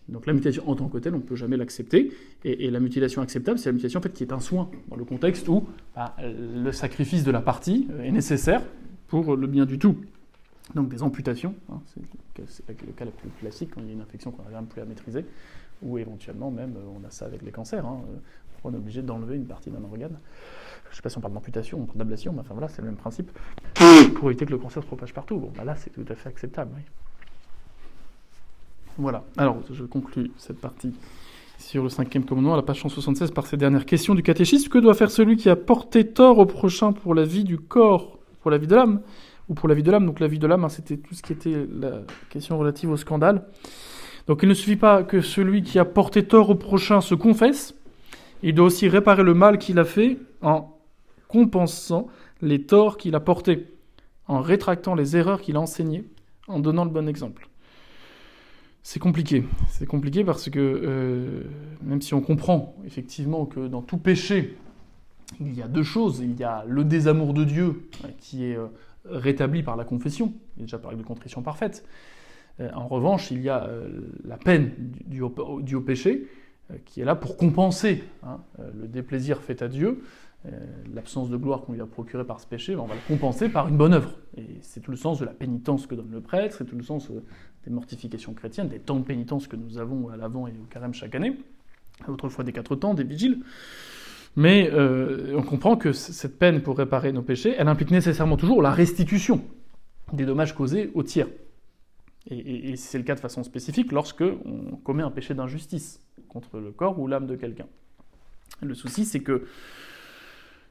Donc la mutilation en tant que telle, on ne peut jamais l'accepter, et, la mutilation acceptable, c'est la mutilation en fait, qui est un soin, dans le contexte où bah, le sacrifice de la partie euh, est nécessaire pour le bien du tout. Donc des amputations, hein, c'est le cas le plus classique quand il y a une infection qu'on n'arrive plus à maîtriser, ou éventuellement même, euh, on a ça avec les cancers, hein, on est obligé d'enlever une partie d'un organe je ne sais pas si on parle d'amputation, on parle d'ablation, mais enfin voilà, c'est le même principe, pour éviter que le cancer se propage partout. Bon, bah là, c'est tout à fait acceptable. Voilà, alors je conclus cette partie sur le cinquième commandement, à la page 176, par ces dernières questions du catéchisme. Que doit faire celui qui a porté tort au prochain pour la vie du corps, pour la vie de l'âme Ou pour la vie de l'âme, donc la vie de l'âme, hein, c'était tout ce qui était la question relative au scandale. Donc il ne suffit pas que celui qui a porté tort au prochain se confesse, il doit aussi réparer le mal qu'il a fait en compensant les torts qu'il a portés, en rétractant les erreurs qu'il a enseignées, en donnant le bon exemple. C'est compliqué. C'est compliqué parce que euh, même si on comprend effectivement que dans tout péché, il y a deux choses. Il y a le désamour de Dieu euh, qui est euh, rétabli par la confession, déjà par de contrition parfaite. en revanche, il y a la peine du, au, péché qui est là pour compenser hein, le déplaisir fait à Dieu euh, l'absence de gloire qu'on lui a procurée par ce péché, ben, on va le compenser par une bonne œuvre. Et c'est tout le sens de la pénitence que donne le prêtre, c'est tout le sens euh, des mortifications chrétiennes, des temps de pénitence que nous avons à l'avant et au carême chaque année, autrefois des quatre temps, des vigiles. Mais euh, on comprend que cette peine pour réparer nos péchés, elle implique nécessairement toujours la restitution des dommages causés aux tiers. Et, c'est le cas de façon spécifique lorsque on commet un péché d'injustice contre le corps ou l'âme de quelqu'un. Le souci, c'est que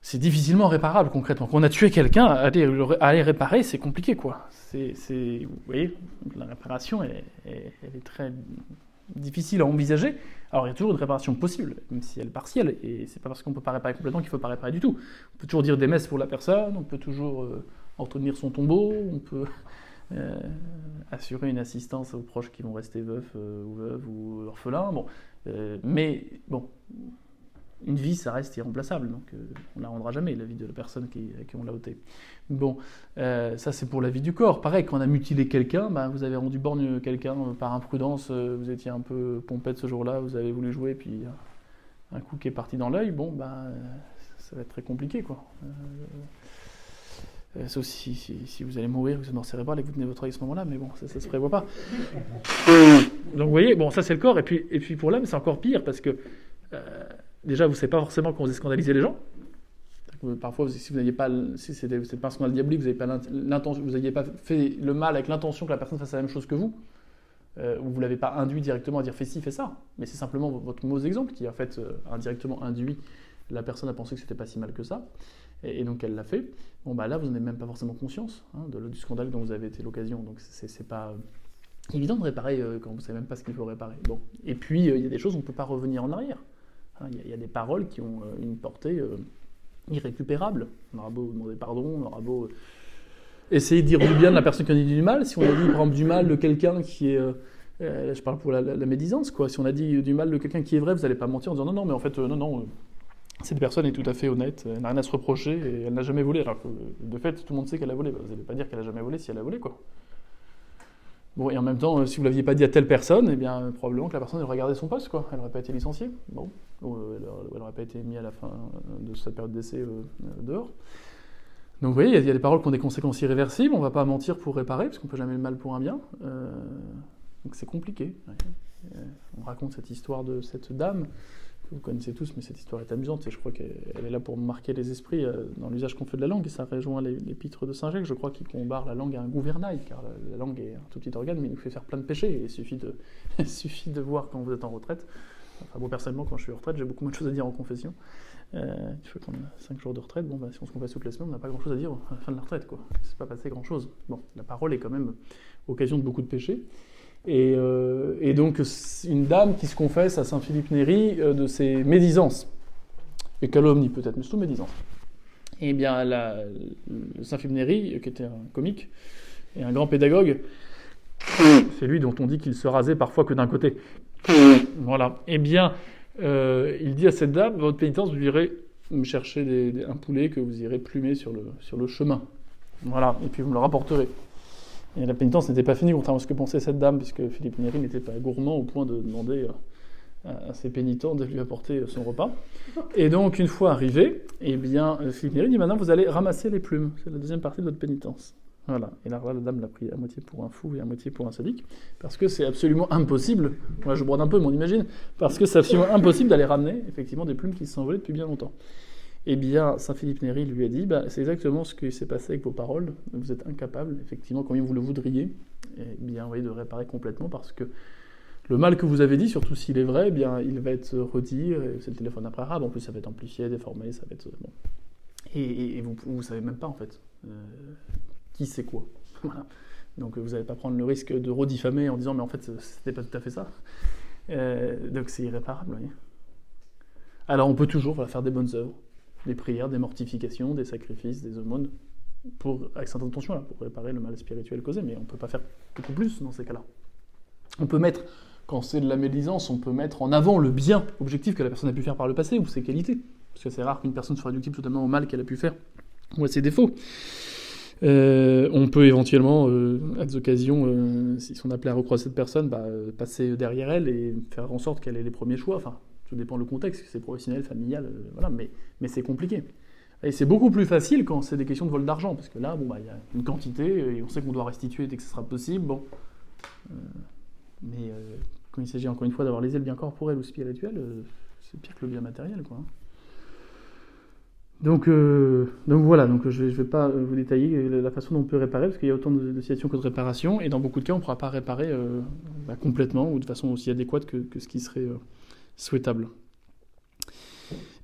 c'est difficilement réparable concrètement. Quand on a tué quelqu'un, aller, réparer, c'est compliqué quoi. Vous voyez, la réparation, elle, est très difficile à envisager. Alors il y a toujours une réparation possible, même si elle est partielle, et c'est pas parce qu'on peut pas réparer complètement qu'il faut pas réparer du tout. On peut toujours dire des messes pour la personne, on peut toujours euh, entretenir son tombeau, on peut euh, assurer une assistance aux proches qui vont rester veufs euh, ou veuves ou orphelins. Bon, mais bon, une vie, ça reste irremplaçable, donc euh, on ne la rendra jamais, la vie de la personne qui, à qui on l'a ôté. Bon, euh, ça c'est pour la vie du corps. Pareil, quand on a mutilé quelqu'un, bah, vous avez rendu borgne quelqu'un euh, par imprudence, vous étiez un peu pompette ce jour-là, vous avez voulu jouer, puis un coup qui est parti dans l'œil, bon, bah, ça va être très compliqué, quoi. Sauf si, si, vous allez mourir, vous êtes mort cérébral et que vous tenez votre œil à ce moment-là, mais bon, ça ne se prévoit pas. *laughs* Donc vous voyez, bon, ça c'est le corps, et puis, et puis pour l'âme, c'est encore pire, parce que déjà, vous ne savez pas forcément quand vous scandaliser les gens. Parfois, si vous n'aviez pas, si c'était pas un scandale diabolique, vous n'aviez pas l'intention, vous n'aviez pas fait le mal avec l'intention que la personne fasse la même chose que vous, euh, ou vous l'avez pas induit directement à dire fais ci, fais ça, mais c'est simplement votre mauvais exemple qui a fait euh, indirectement induit la personne à penser que c'était pas si mal que ça, et, donc elle l'a fait. Bon bah là, vous n'avez même pas forcément conscience hein, de, du scandale dont vous avez été l'occasion, donc c'est pas évident de réparer euh, quand vous savez même pas ce qu'il faut réparer. Bon, et puis il y a des choses on peut pas revenir en arrière. Hein, il y, a des paroles qui ont euh, une portée euh, irrécupérable. On aura beau demander pardon, on aura beau euh, essayer de dire du bien de la personne qui a dit du mal. Si on a dit par exemple du mal de quelqu'un qui est. je parle pour la, médisance, quoi. Si on a dit du mal de quelqu'un qui est vrai, vous n'allez pas mentir en disant non, non, mais en fait, non, non, cette personne est tout à fait honnête, elle n'a rien à se reprocher et elle n'a jamais volé. Alors de fait, tout le monde sait qu'elle a volé. vous n'allez pas dire qu'elle n'a jamais volé si elle a volé, quoi. Bon, et en même temps, si vous l'aviez pas dit à telle personne, eh bien, probablement que la personne aurait gardé son poste, quoi. Elle n'aurait pas été licenciée. Bon, euh, elle n'aurait pas été mise à la fin de sa période d'essai euh, dehors. Donc vous voyez, il y, a des paroles qui ont des conséquences irréversibles, on ne va pas mentir pour réparer, parce qu'on ne peut jamais le mal pour un bien. Euh, donc c'est compliqué. On raconte cette histoire de cette dame vous connaissez tous, mais cette histoire est amusante et je crois qu'elle est là pour marquer les esprits euh, dans l'usage qu'on fait de la langue et ça rejoint l'épître de Saint Jacques, je crois qu'il combat la langue à un gouvernail, car la, langue est un tout petit organe, mais il nous fait faire plein de péchés. il suffit de, *laughs* suffit de voir quand vous êtes en retraite. Enfin, moi personnellement, quand je suis en retraite, j'ai beaucoup moins de choses à dire en confession. Euh, faut qu'on a 5 jours de retraite. Bon, bah, si on se confesse toutes les semaines, on n'a pas grand chose à dire à la fin de la retraite. Quoi. Il s'est pas passé grand chose. Bon, la parole est quand même occasion de beaucoup de péchés. Et, euh, et donc, une dame qui se confesse à Saint Philippe Néri euh, de ses médisances. Et calomnie peut-être, mais surtout médisances. Et bien, la- le Saint Philippe Néri, qui était un comique et un grand pédagogue, *coughs* c'est lui dont on dit qu'il se rasait parfois que d'un côté. *coughs* Voilà. Eh bien, euh, il dit à cette dame, votre pénitence, vous irez me chercher un poulet que vous irez plumer sur le, sur le chemin. Voilà. Et puis vous me le rapporterez. Et la pénitence n'était pas finie, contrairement à ce que pensait cette dame, puisque Philippe Néri n'était pas gourmand au point de demander euh, à, ses pénitents de lui apporter son repas. Et donc, une fois arrivé, eh bien, euh, Philippe Néri dit maintenant vous allez ramasser les plumes. C'est la deuxième partie de votre pénitence. Voilà. Et là, la dame l'a pris à moitié pour un fou et à moitié pour un sadique, parce que c'est absolument impossible. Moi, je brode un peu, mais on imagine, parce que c'est absolument impossible d'aller ramener effectivement des plumes qui se sont envolées depuis bien longtemps. Eh bien, Saint Philippe Néri lui a dit bah, c'est exactement ce qui s'est passé avec vos paroles. Vous êtes incapable, effectivement, comme vous le voudriez, eh bien, de réparer complètement parce que le mal que vous avez dit, surtout s'il est vrai, eh bien, il va être redit. C'est le téléphone après arabe, en plus, ça va être amplifié, déformé, ça va être. Bon. Et, vous ne savez même pas, en fait, euh, qui c'est quoi. *laughs* Donc, vous n'allez pas prendre le risque de rediffamer en disant mais en fait, c'était pas tout à fait ça. Euh, donc, c'est irréparable, voyez. Alors, on peut toujours faire des bonnes œuvres des prières, des mortifications, des sacrifices, des aumônes, avec cette intention-là, pour réparer le mal spirituel causé, mais on ne peut pas faire beaucoup plus dans ces cas-là. On peut mettre, quand c'est de la médisance, on peut mettre en avant le bien objectif que la personne a pu faire par le passé, ou ses qualités, parce que c'est rare qu'une personne soit réductible totalement au mal qu'elle a pu faire, ou à ses défauts. Euh, on peut éventuellement, euh, à des occasions, euh, si on appelait à recroiser cette personne, bah, euh, passer derrière elle et faire en sorte qu'elle ait les premiers choix. Enfin, tout dépend du contexte, c'est professionnel, familial, euh, voilà, mais, mais c'est compliqué. Et c'est beaucoup plus facile quand c'est des questions de vol d'argent, parce que là, bon, bah, il y a une quantité et on sait qu'on doit restituer dès que ce sera possible. Bon. Euh, mais euh, quand il s'agit encore une fois d'avoir lésé le bien corporel ou spirituel, c'est pire que le bien matériel, quoi. hein. Donc, donc voilà, donc je ne vais, pas vous détailler la façon dont on peut réparer, parce qu'il y a autant de, situations que de réparations, et dans beaucoup de cas, on ne pourra pas réparer bah, complètement ou de façon aussi adéquate que, ce qui serait souhaitable.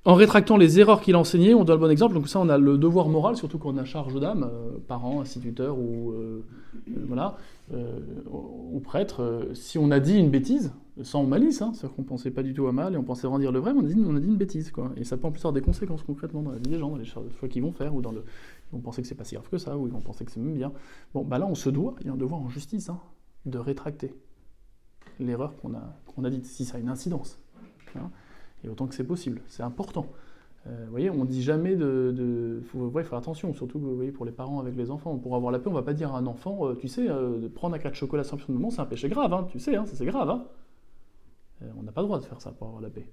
En rétractant les erreurs qu'il a enseignées, on donne le bon exemple. Donc ça, on a le devoir moral, surtout quand on a charge d'âme, euh, parents, instituteurs ou euh, euh, voilà, euh, ou prêtre. si on a dit une bêtise, sans malice, hein, c'est-à-dire qu'on pensait pas du tout à mal et on pensait vraiment dire le vrai, mais on a dit, on a dit une bêtise, quoi. Et ça peut en plus avoir des conséquences concrètement dans la vie des gens, dans les choix qu'ils vont faire ou dans le, ils vont penser que c'est pas si grave que ça ou ils vont penser que c'est même bien. Bon, bah là, on se doit, il y a un devoir en justice, hein, de rétracter l'erreur qu'on a, qu'on a dite, si ça a une incidence. Hein et autant que c'est possible. C'est important. Euh, vous voyez, on dit jamais de. de faut, faire attention, surtout vous voyez, pour les parents avec les enfants. Pour avoir la paix, on va pas dire à un enfant, euh, tu sais, euh, de prendre un cas de chocolat sans moment, c'est un péché grave, hein, tu sais, hein, c'est grave. Hein. On n'a pas le droit de faire ça pour avoir la paix.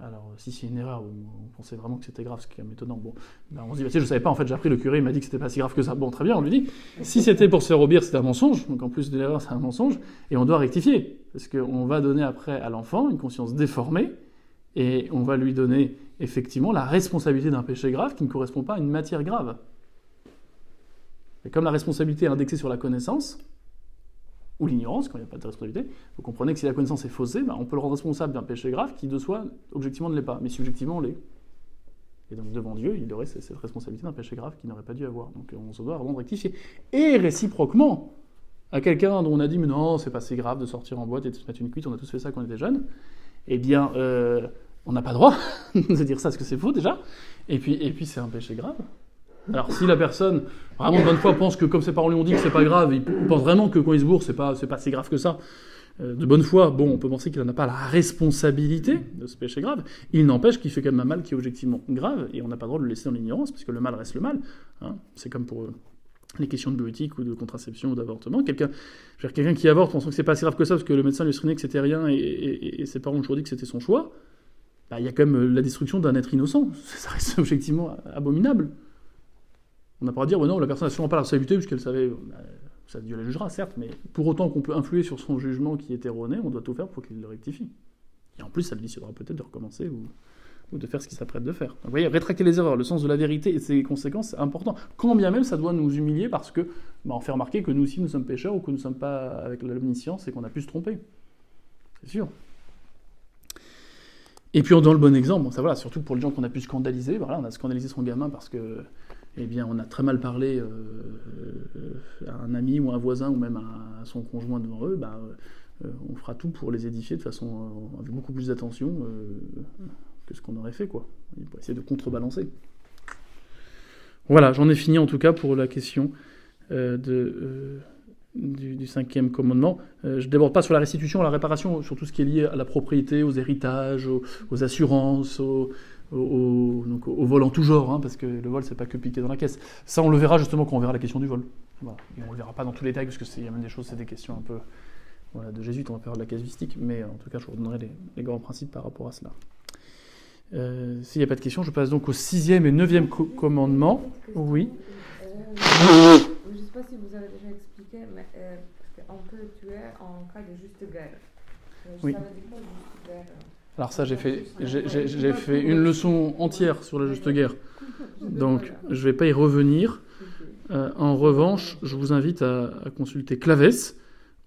Alors, si c'est une erreur, on pensait vraiment que c'était grave, ce qui est quand étonnant, bon, ben, on se dit, bah, tu sais, savais pas, en fait, j'ai appris, le curé il m'a dit que c'était pas si grave que ça. Bon, très bien, on lui dit. Si c'était pour se faire obéir, c'était un mensonge, donc en plus de l'erreur, c'est un mensonge, et on doit rectifier, parce qu'on va donner après à l'enfant une conscience déformée, et on va lui donner effectivement la responsabilité d'un péché grave qui ne correspond pas à une matière grave. Et comme la responsabilité est indexée sur la connaissance, ou l'ignorance, quand il n'y a pas de responsabilité, vous comprenez que si la connaissance est faussée, ben, on peut le rendre responsable d'un péché grave qui, de soi, objectivement ne l'est pas, mais subjectivement l'est. Et donc devant Dieu, il aurait cette responsabilité d'un péché grave qu'il n'aurait pas dû avoir. Donc on se doit vraiment rectifier. Et réciproquement, à quelqu'un dont on a dit, mais non, c'est pas si grave de sortir en boîte et de se mettre une cuite, on a tous fait ça quand on était jeunes, eh bien, euh, on n'a pas droit *laughs* de dire ça parce que c'est faux déjà. Et puis, et puis c'est un péché grave. Alors si la personne, vraiment de bonne foi, pense que comme ses parents lui ont dit que c'est pas grave, il pense vraiment que quand il se bourre, c'est pas, c'est pas si grave que ça. euh, De bonne foi, bon, on peut penser qu'il n'en a pas la responsabilité de ce péché grave. Il n'empêche qu'il fait quand même un mal qui est objectivement grave, et on n'a pas le droit de le laisser dans l'ignorance, parce que le mal reste le mal. hein. C'est comme pour les questions de bioéthique ou de contraception ou d'avortement. Quelqu'un, quelqu'un qui avorte pensant que c'est pas si grave que ça, parce que le médecin lui screenait que c'était rien, et ses parents ont toujours dit que c'était son choix. Bah, il y a quand même euh, la destruction d'un être innocent. *laughs* Ça reste objectivement abominable. On n'a pas à dire, ouais, non, la personne n'a sûrement pas la responsabilité puisqu'elle savait. Bah, ça, Dieu la jugera, certes, mais pour autant qu'on peut influer sur son jugement qui est erroné, on doit tout faire pour qu'il le rectifie. Et en plus, ça lui décidera peut-être de recommencer ou, ou de faire ce qu'il s'apprête de faire. Vous voyez, rétracter les erreurs, le sens de la vérité et ses conséquences, c'est important. Quand bien même ça doit nous humilier parce que bah, fait remarquer que nous aussi nous sommes pécheurs ou que nous ne sommes pas avec l'omniscience et qu'on a pu se tromper. C'est sûr. Et puis on donne le bon exemple, ça voilà, surtout pour les gens qu'on a pu scandaliser. Voilà, on a scandalisé son gamin parce que eh bien, on a très mal parlé à un ami ou à un voisin ou même à, son conjoint devant eux, bah, on fera tout pour les édifier de façon avec beaucoup plus d'attention que ce qu'on aurait fait, quoi. Pour essayer de contrebalancer. Voilà, j'en ai fini en tout cas pour la question de du, cinquième commandement. Euh, je déborde pas sur la restitution, la réparation, sur tout ce qui est lié à la propriété, aux héritages, aux, assurances, au, vol en tout genre, hein, parce que le vol, c'est pas que piquer dans la caisse. Ça, on le verra justement quand on verra la question du vol. on ne le verra pas dans tous les détails, parce qu'il y a même des choses, c'est des questions un peu voilà, de jésuite, on va faire de la casuistique, mais en tout cas, je vous donnerai les, grands principes par rapport à cela. Euh, s'il n'y a pas de questions, je passe donc au sixième et neuvième commandement. Oui. Euh, je ne sais pas si vous avez déjà expliqué, mais euh, on peut tuer en cas de juste guerre. Euh, oui. Alors ça, j'ai fait, j'ai fait une leçon entière sur la juste guerre. Donc, je ne vais pas y revenir. en revanche, je vous invite à, consulter Claves,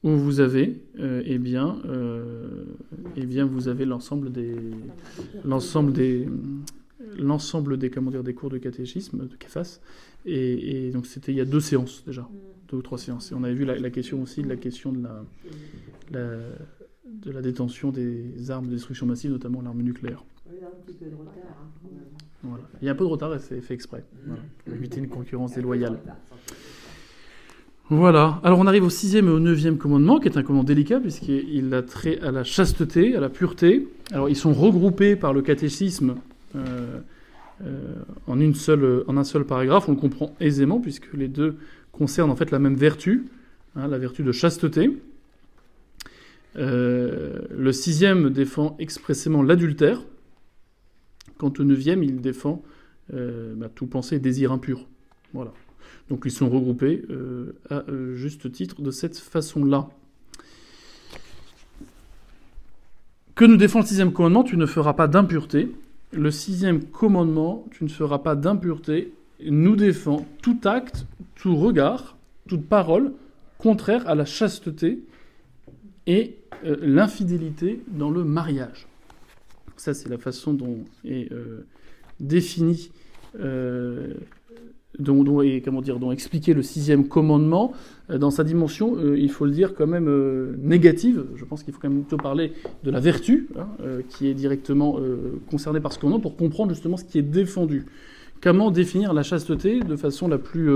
où vous avez, eh bien, eh bien, vous avez l'ensemble des, l'ensemble des, l'ensemble des, comment dire, des cours de catéchisme, de CAFAS, et, donc c'était il y a deux séances déjà, deux ou trois séances. Et on avait vu la, question aussi de la question de la, de la détention des armes de destruction massive, notamment l'arme nucléaire. Voilà. Il y a un peu de retard et c'est fait exprès, pour éviter une concurrence déloyale. Voilà. Alors on arrive au sixième et au neuvième commandement, qui est un commandement délicat puisqu'il a trait à la chasteté, à la pureté. Alors ils sont regroupés par le catéchisme euh, euh, en, un seul paragraphe. On le comprend aisément puisque les deux concernent en fait la même vertu, hein, la vertu de chasteté. Euh, le sixième défend expressément l'adultère, quant au neuvième, il défend bah, tout pensée et désir impur. Voilà. Donc ils sont regroupés à juste titre de cette façon-là. Que nous défend le sixième commandement? Tu ne feras pas d'impureté le sixième commandement, tu ne feras pas d'impureté, nous défend tout acte, tout regard, toute parole contraire à la chasteté et euh, l'infidélité dans le mariage. Ça, c'est la façon dont est euh, défini dont, comment dire, expliquer le sixième commandement euh, dans sa dimension, euh, il faut le dire, quand même euh, négative. Je pense qu'il faut quand même plutôt parler de la vertu, hein, qui est directement concernée par ce commandement, pour comprendre justement ce qui est défendu. Comment définir la chasteté de façon la plus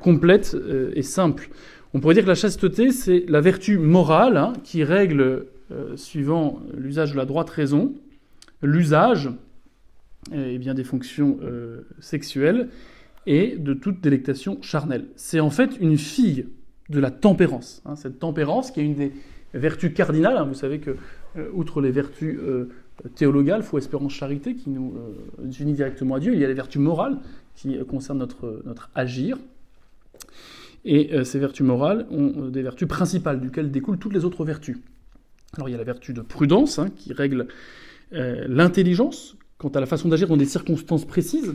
complète et simple? On pourrait dire que la chasteté, c'est la vertu morale hein, qui règle, suivant l'usage de la droite raison, l'usage et bien des fonctions sexuelles et de toute délectation charnelle. C'est en fait une fille de la tempérance. Hein, cette tempérance qui est une des vertus cardinales. Hein. vous savez que, euh, outre les vertus euh, théologales, foi, espérance, charité, qui nous euh, unissent directement à Dieu, il y a les vertus morales qui concernent notre, notre agir. Et ces vertus morales ont des vertus principales, duquel découlent toutes les autres vertus. Alors il y a la vertu de prudence, hein, qui règle l'intelligence quant à la façon d'agir dans des circonstances précises,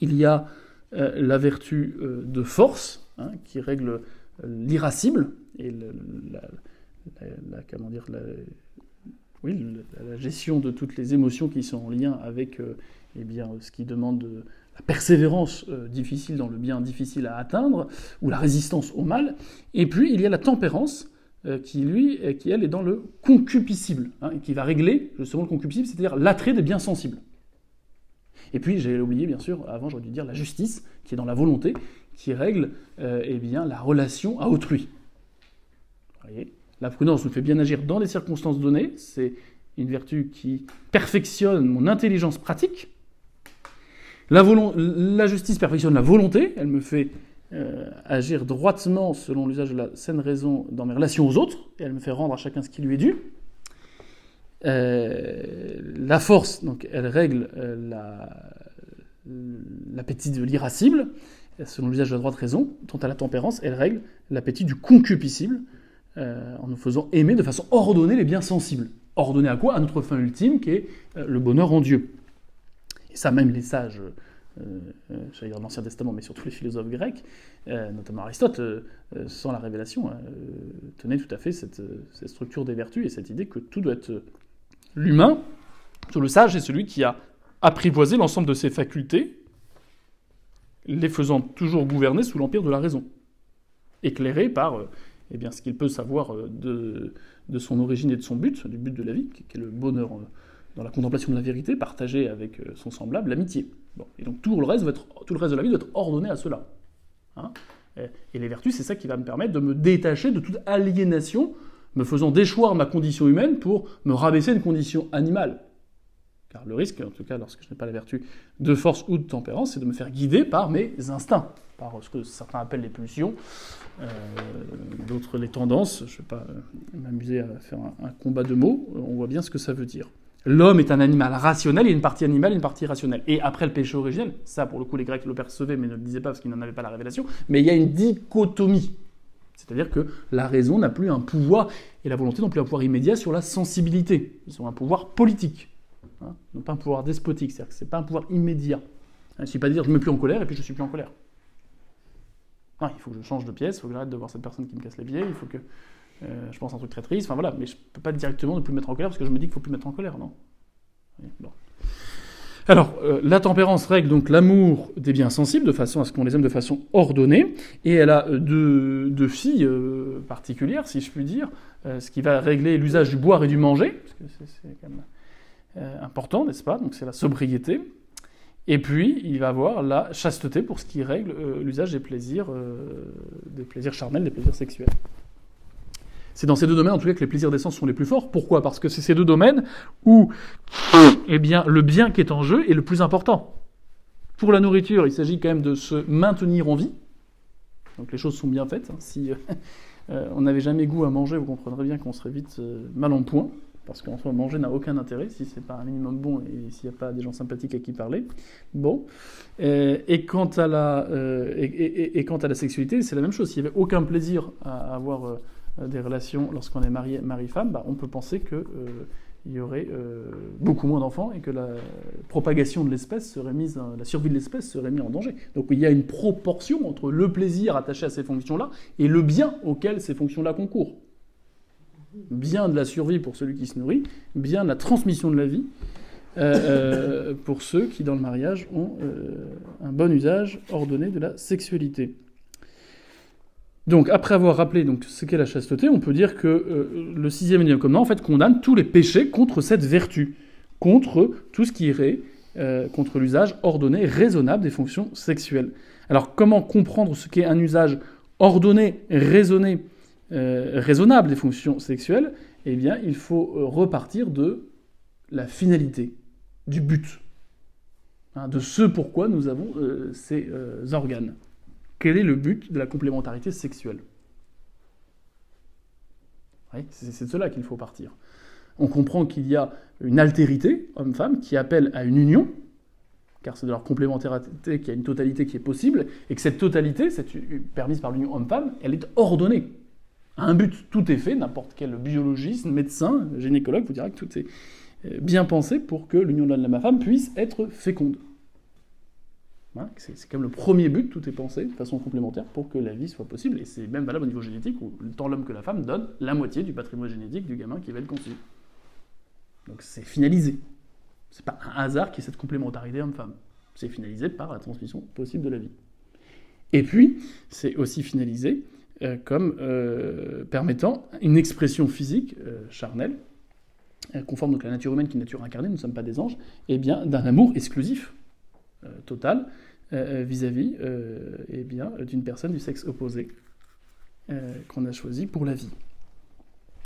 il y a euh, la vertu euh, de force, hein, qui règle euh, l'irascible, et la, gestion de toutes les émotions qui sont en lien avec eh ce qui demande la persévérance difficile dans le bien difficile à atteindre, ou la résistance au mal. Et puis il y a la tempérance, qui elle est dans le concupiscible, hein, et qui va régler justement le concupiscible, c'est-à-dire l'attrait des biens sensibles. Et puis, j'ai oublié, bien sûr, avant j'aurais dû dire la justice, qui est dans la volonté, qui règle euh, eh bien, la relation à autrui. La prudence nous fait bien agir dans les circonstances données, c'est une vertu qui perfectionne mon intelligence pratique. La, la justice perfectionne la volonté, elle me fait euh, agir droitement selon l'usage de la saine raison dans mes relations aux autres, et elle me fait rendre à chacun ce qui lui est dû. Euh, la force, donc, elle règle euh, l'appétit de l'irascible, selon l'usage de la droite raison, quant à la tempérance, elle règle l'appétit du concupiscible, euh, en nous faisant aimer de façon ordonnée les biens sensibles. Ordonnée à quoi? À notre fin ultime, qui est le bonheur en Dieu. Et ça, même les sages, j'allais dire l'Ancien Testament, mais surtout les philosophes grecs, notamment Aristote, sans la révélation, hein, tenaient tout à fait cette, cette, structure des vertus et cette idée que tout doit être L'humain, le sage, est celui qui a apprivoisé l'ensemble de ses facultés les faisant toujours gouverner sous l'empire de la raison, éclairé par euh, eh bien, ce qu'il peut savoir euh, de, de, son origine et de son but, du but de la vie, qui est le bonheur euh, dans la contemplation de la vérité, partagé avec son semblable, l'amitié. Bon. Et donc tout le, reste être, tout le reste de la vie doit être ordonné à cela. Hein. et les vertus, c'est ça qui va me permettre de me détacher de toute aliénation, me faisant déchoir ma condition humaine pour me rabaisser une condition animale. Car le risque, en tout cas lorsque je n'ai pas la vertu de force ou de tempérance, c'est de me faire guider par mes instincts, par ce que certains appellent les pulsions, euh, d'autres les tendances. Je ne vais pas euh, m'amuser à faire un, combat de mots, on voit bien ce que ça veut dire. L'homme est un animal rationnel, il y a une partie animale et une partie rationnelle. Et après le péché originel, ça pour le coup les Grecs le percevaient mais ne le disaient pas parce qu'ils n'en avaient pas la révélation, mais il y a une dichotomie. C'est-à-dire que la raison n'a plus un pouvoir et la volonté n'a plus un pouvoir immédiat sur la sensibilité. Ils ont un pouvoir politique. Hein, non pas un pouvoir despotique, c'est-à-dire que ce n'est pas un pouvoir immédiat. Il ne suffit pas de dire je ne me mets plus en colère et puis je ne suis plus en colère. Il faut que je change de pièce, il faut que j'arrête de voir cette personne qui me casse les pieds, il faut que euh, je pense à un truc très triste, enfin voilà, mais je ne peux pas directement ne plus me mettre en colère parce que je me dis qu'il ne faut plus mettre en colère, non? Alors, euh, la tempérance règle donc l'amour des biens sensibles de façon à ce qu'on les aime de façon ordonnée, et elle a euh, deux, filles particulières, si je puis dire, ce qui va régler l'usage du boire et du manger, parce que c'est quand même euh, important, n'est-ce pas? Donc c'est la sobriété. Et puis, il va avoir la chasteté pour ce qui règle euh, l'usage des plaisirs, euh, des plaisirs charnels, des plaisirs sexuels. C'est dans ces deux domaines, en tout cas, que les plaisirs d'essence sont les plus forts. Pourquoi? Parce que c'est ces deux domaines où eh bien, le bien qui est en jeu est le plus important. Pour la nourriture, il s'agit quand même de se maintenir en vie. Donc les choses sont bien faites. Hein. Si on n'avait jamais goût à manger, vous comprendrez bien qu'on serait vite mal en point parce qu'en soi, manger n'a aucun intérêt si c'est pas un minimum bon et s'il n'y a pas des gens sympathiques à qui parler. Bon. Euh, et, quant à la, euh, et, quant à la sexualité, c'est la même chose. S'il n'y avait aucun plaisir à avoir euh, des relations lorsqu'on est marié, mari-femme, bah, on peut penser que il y aurait beaucoup moins d'enfants et que la propagation de l'espèce serait mise, la survie de l'espèce serait mise en danger. Donc il y a une proportion entre le plaisir attaché à ces fonctions-là et le bien auquel ces fonctions-là concourent bien de la survie pour celui qui se nourrit, bien de la transmission de la vie euh, euh, pour ceux qui, dans le mariage, ont euh, un bon usage ordonné de la sexualité. Donc, après avoir rappelé donc, ce qu'est la chasteté, on peut dire que le sixième et neuvième commandement en condamne tous les péchés contre cette vertu, contre tout ce qui irait contre l'usage ordonné, raisonnable des fonctions sexuelles. Alors, comment comprendre ce qu'est un usage ordonné, raisonné euh, raisonnable des fonctions sexuelles, eh bien, il faut euh, repartir de la finalité, du but, hein, de ce pourquoi nous avons euh, ces organes. Quel est le but de la complémentarité sexuelle C'est de cela qu'il faut partir. On comprend qu'il y a une altérité, homme-femme, qui appelle à une union, car c'est de leur complémentarité qu'il y a une totalité qui est possible, et que cette totalité, permise par l'union homme-femme, elle est ordonnée un but. Tout est fait, n'importe quel biologiste, médecin, gynécologue vous dira que tout est euh, bien pensé pour que l'union de l'homme et la femme puisse être féconde. C'est même le premier but, tout est pensé de façon complémentaire pour que la vie soit possible, et c'est même valable au niveau génétique, où tant l'homme que la femme donnent la moitié du patrimoine génétique du gamin qui va être conçu. Donc c'est finalisé. C'est pas un hasard qui est cette complémentarité homme-femme. C'est finalisé par la transmission possible de la vie. Et puis, c'est aussi finalisé euh, comme euh, permettant une expression physique euh, charnelle, conforme donc à la nature humaine qui est nature incarnée, nous ne sommes pas des anges, et bien d'un amour exclusif, total, vis-à-vis eh bien d'une personne du sexe opposé qu'on a choisi pour la vie.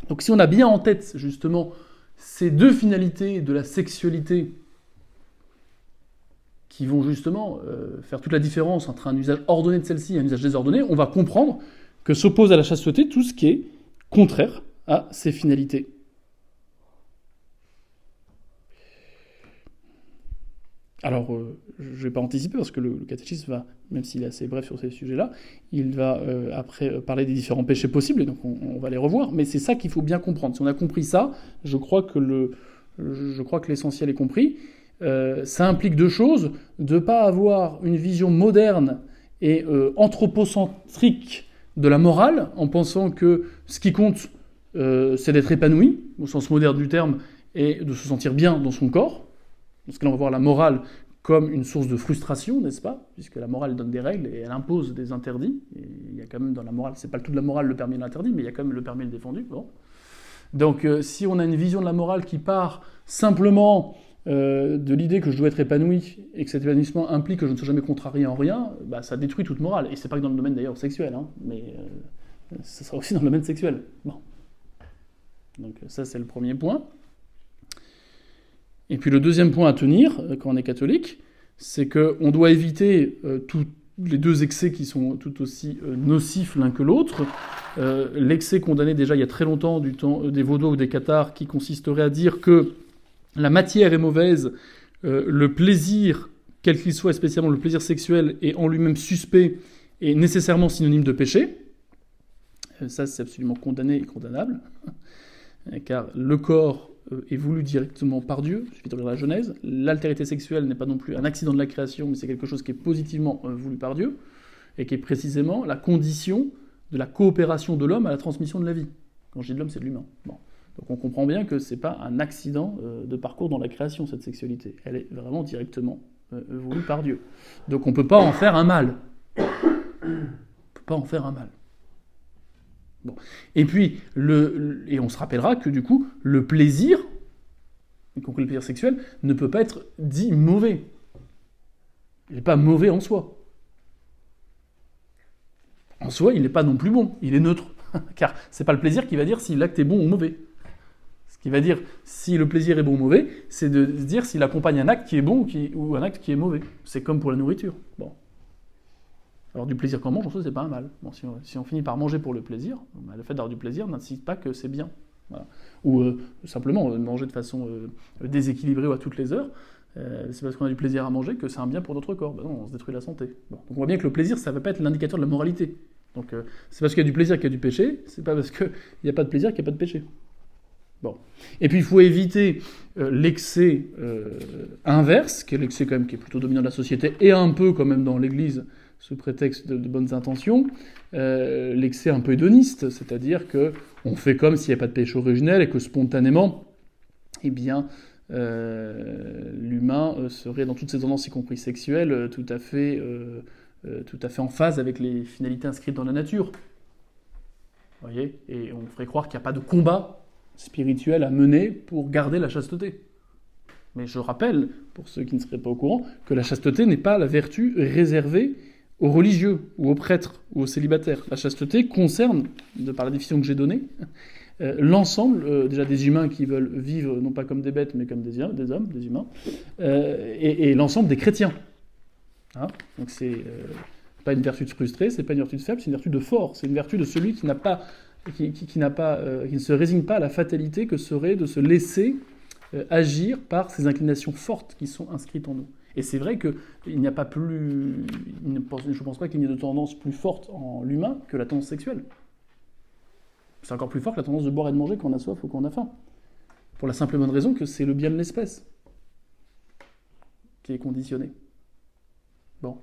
Donc si on a bien en tête justement ces deux finalités de la sexualité qui vont justement faire toute la différence entre un usage ordonné de celle-ci et un usage désordonné, on va comprendre que s'oppose à la chasteté tout ce qui est contraire à ses finalités. Alors, euh, je ne vais pas anticiper parce que le, catéchisme va, même s'il est assez bref sur ces sujets-là, il va euh, après euh, parler des différents péchés possibles, et donc on, va les revoir. Mais c'est ça qu'il faut bien comprendre. Si on a compris ça, je crois que le, je crois que l'essentiel est compris. ça implique deux choses de ne pas avoir une vision moderne et anthropocentrique de la morale en pensant que ce qui compte, c'est d'être épanoui, au sens moderne du terme, et de se sentir bien dans son corps. Parce que là, on va voir la morale comme une source de frustration, n'est-ce pas? Puisque la morale donne des règles et elle impose des interdits. Il y a quand même dans la morale, c'est pas le tout de la morale le permis et l'interdit, mais il y a quand même le permis et le défendu. Bon. Donc euh, si on a une vision de la morale qui part simplement euh, de l'idée que je dois être épanoui et que cet épanouissement implique que je ne sois jamais contrarié en rien, bah, ça détruit toute morale. Et c'est pas que dans le domaine d'ailleurs sexuel, hein, mais euh, ce sera aussi dans le domaine sexuel. Bon. Donc ça c'est le premier point. Et puis le deuxième point à tenir quand on est catholique, c'est qu'on doit éviter tous les deux excès qui sont tout aussi nocifs l'un que l'autre. Euh, l'excès condamné déjà il y a très longtemps du temps euh, des Vaudois ou des Cathares, qui consisterait à dire que la matière est mauvaise, euh, le plaisir, quel qu'il soit, spécialement le plaisir sexuel, est en lui-même suspect et nécessairement synonyme de péché. ça, c'est absolument condamné et condamnable, *laughs* car le corps est voulu directement par Dieu, il suffit de la Genèse. L'altérité sexuelle n'est pas non plus un accident de la création, mais c'est quelque chose qui est positivement voulu par Dieu, et qui est précisément la condition de la coopération de l'homme à la transmission de la vie. Quand je dis de l'homme, c'est de l'humain. Donc on comprend bien que ce n'est pas un accident euh, de parcours dans la création, cette sexualité. Elle est vraiment directement euh, voulue par Dieu. Donc on ne peut pas en faire un mal. On ne peut pas en faire un mal. Et puis, et on se rappellera que du coup, le plaisir, y compris le plaisir sexuel, ne peut pas être dit mauvais. Il n'est pas mauvais en soi en soi, il n'est pas non plus bon, il est neutre. *laughs* Car c'est pas le plaisir qui va dire si l'acte est bon ou mauvais. Ce qui va dire si le plaisir est bon ou mauvais, c'est de dire s'il accompagne un acte qui est bon ou, un acte qui est mauvais. C'est comme pour la nourriture. Bon. Alors du plaisir qu'on mange, en soi, c'est pas un mal. Bon, si, on, finit par manger pour le plaisir, bah, le fait d'avoir du plaisir n'incite pas que c'est bien. Ou euh, simplement euh, manger de façon euh, déséquilibrée ou à toutes les heures, c'est parce qu'on a du plaisir à manger que c'est un bien pour notre corps. Ben non, on se détruit la santé. Donc on voit bien que le plaisir, ça ne va pas être l'indicateur de la moralité. Donc c'est parce qu'il y a du plaisir qu'il y a du péché, c'est pas parce qu'il *laughs* n'y a pas de plaisir qu'il n'y a pas de péché. Bon. Et puis il faut éviter l'excès inverse, qui est l'excès quand même qui est plutôt dominant de la société, et un peu quand même dans l'Église, sous prétexte de, bonnes intentions, l'excès un peu hédoniste, c'est-à-dire que on fait comme s'il n'y avait pas de péché originel et que spontanément, eh bien, l'humain serait dans toutes ses tendances, y compris sexuelles, tout à fait euh, tout à fait en phase avec les finalités inscrites dans la nature. voyez? Et on ferait croire qu'il n'y a pas de combat spirituel à mener pour garder la chasteté. Mais je rappelle, pour ceux qui ne seraient pas au courant, que la chasteté n'est pas la vertu réservée aux religieux ou aux prêtres ou aux célibataires. La chasteté concerne, de par la définition que j'ai donnée, euh, l'ensemble euh, déjà des humains qui veulent vivre non pas comme des bêtes mais comme des, des hommes, des humains, et l'ensemble des chrétiens. Hein Donc c'est euh, pas une vertu de frustré, c'est pas une vertu de faible, c'est une vertu de fort. C'est une vertu de celui qui n'a pas, qui, n'a pas, euh, qui ne se résigne pas à la fatalité que serait de se laisser euh, agir par ces inclinations fortes qui sont inscrites en nous. Et c'est vrai qu'il n'y a pas plus, je ne pense pas qu'il y ait de tendance plus forte en l'humain que la tendance sexuelle. C'est encore plus fort que la tendance de boire et de manger quand on a soif ou quand on a faim. Pour la simple bonne raison que c'est le bien de l'espèce qui est conditionné. Bon.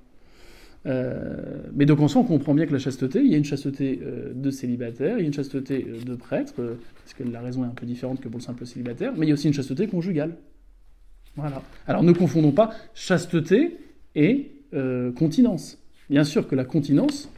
Euh, mais donc en soi, on comprend bien que la chasteté, il y a une chasteté euh, de célibataire, il y a une chasteté euh, de prêtre, parce que la raison est un peu différente que pour le simple célibataire, mais il y a aussi une chasteté conjugale. Voilà. Alors ne confondons pas chasteté et continence. Bien sûr que la continence,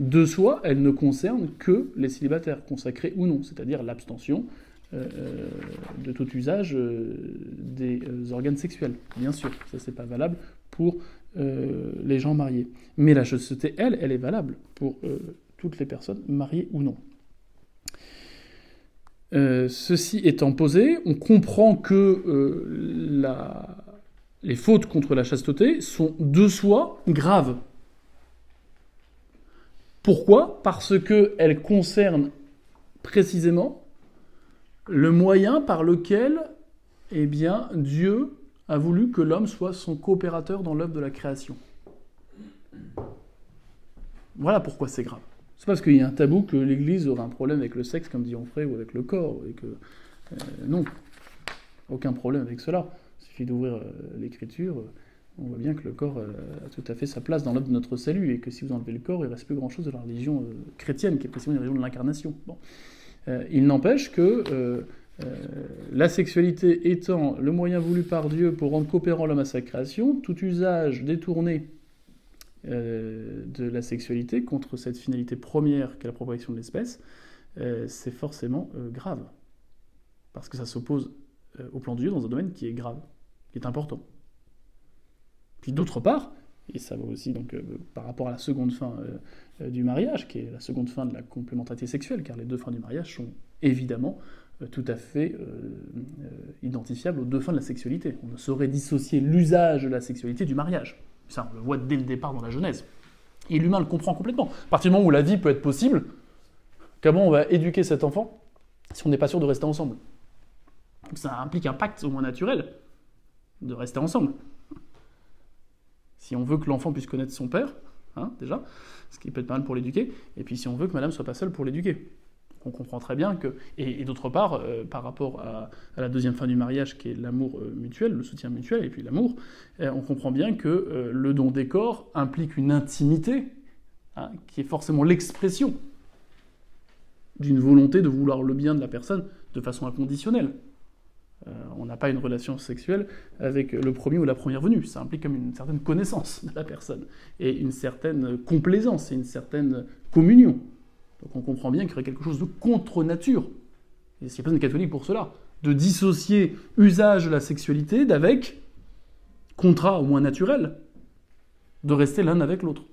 de soi, elle ne concerne que les célibataires, consacrés ou non, c'est-à-dire l'abstention de tout usage des organes sexuels. Bien sûr, ça c'est pas valable pour euh, les gens mariés. Mais la chasteté, elle, elle est valable pour euh, toutes les personnes mariées ou non. Euh, ceci étant posé, on comprend que la... les fautes contre la chasteté sont de soi graves. Pourquoi? Parce qu'elles concernent précisément le moyen par lequel eh bien, Dieu a voulu que l'homme soit son coopérateur dans l'œuvre de la création. Voilà pourquoi c'est grave. C'est parce qu'il y a un tabou que l'Église aurait un problème avec le sexe, comme dit Onfray, ou avec le corps, et que euh, non, aucun problème avec cela. Il suffit d'ouvrir euh, l'Écriture, on voit bien que le corps euh, a tout à fait sa place dans l'œuvre de notre salut, et que si vous enlevez le corps, il ne reste plus grand-chose de la religion chrétienne, qui est précisément une religion de l'incarnation. Bon. il n'empêche que Euh, la sexualité étant le moyen voulu par Dieu pour rendre coopérant l'homme à sa création, tout usage détourné euh, de la sexualité contre cette finalité première qu'est la propagation de l'espèce, euh, c'est forcément grave. Parce que ça s'oppose au plan de Dieu dans un domaine qui est grave, qui est important. Puis d'autre part, et ça va aussi donc par rapport à la seconde fin du mariage, qui est la seconde fin de la complémentarité sexuelle, car les deux fins du mariage sont évidemment euh, tout à fait euh, euh, identifiable aux deux fins de la sexualité. On ne saurait dissocier l'usage de la sexualité du mariage. Ça, on le voit dès le départ dans la Genèse. Et l'humain le comprend complètement. À partir du moment où la vie peut être possible, comment on va éduquer cet enfant si on n'est pas sûr de rester ensemble? Ça implique un pacte au moins naturel de rester ensemble. Si on veut que l'enfant puisse connaître son père, hein, déjà, ce qui peut être pas mal pour l'éduquer, et puis si on veut que madame soit pas seule pour l'éduquer on comprend très bien que. Et, d'autre part, euh, par rapport à, la deuxième fin du mariage, qui est l'amour euh, mutuel, le soutien mutuel, et puis l'amour, euh, on comprend bien que le don des corps implique une intimité, hein, qui est forcément l'expression d'une volonté de vouloir le bien de la personne de façon inconditionnelle. on n'a pas une relation sexuelle avec le premier ou la première venue. Ça implique comme une certaine connaissance de la personne, et une certaine complaisance, et une certaine communion. Donc on comprend bien qu'il y aurait quelque chose de contre-nature. Et il n'y a pas de catholique pour cela. De dissocier usage de la sexualité d'avec contrat au moins naturel, de rester l'un avec l'autre.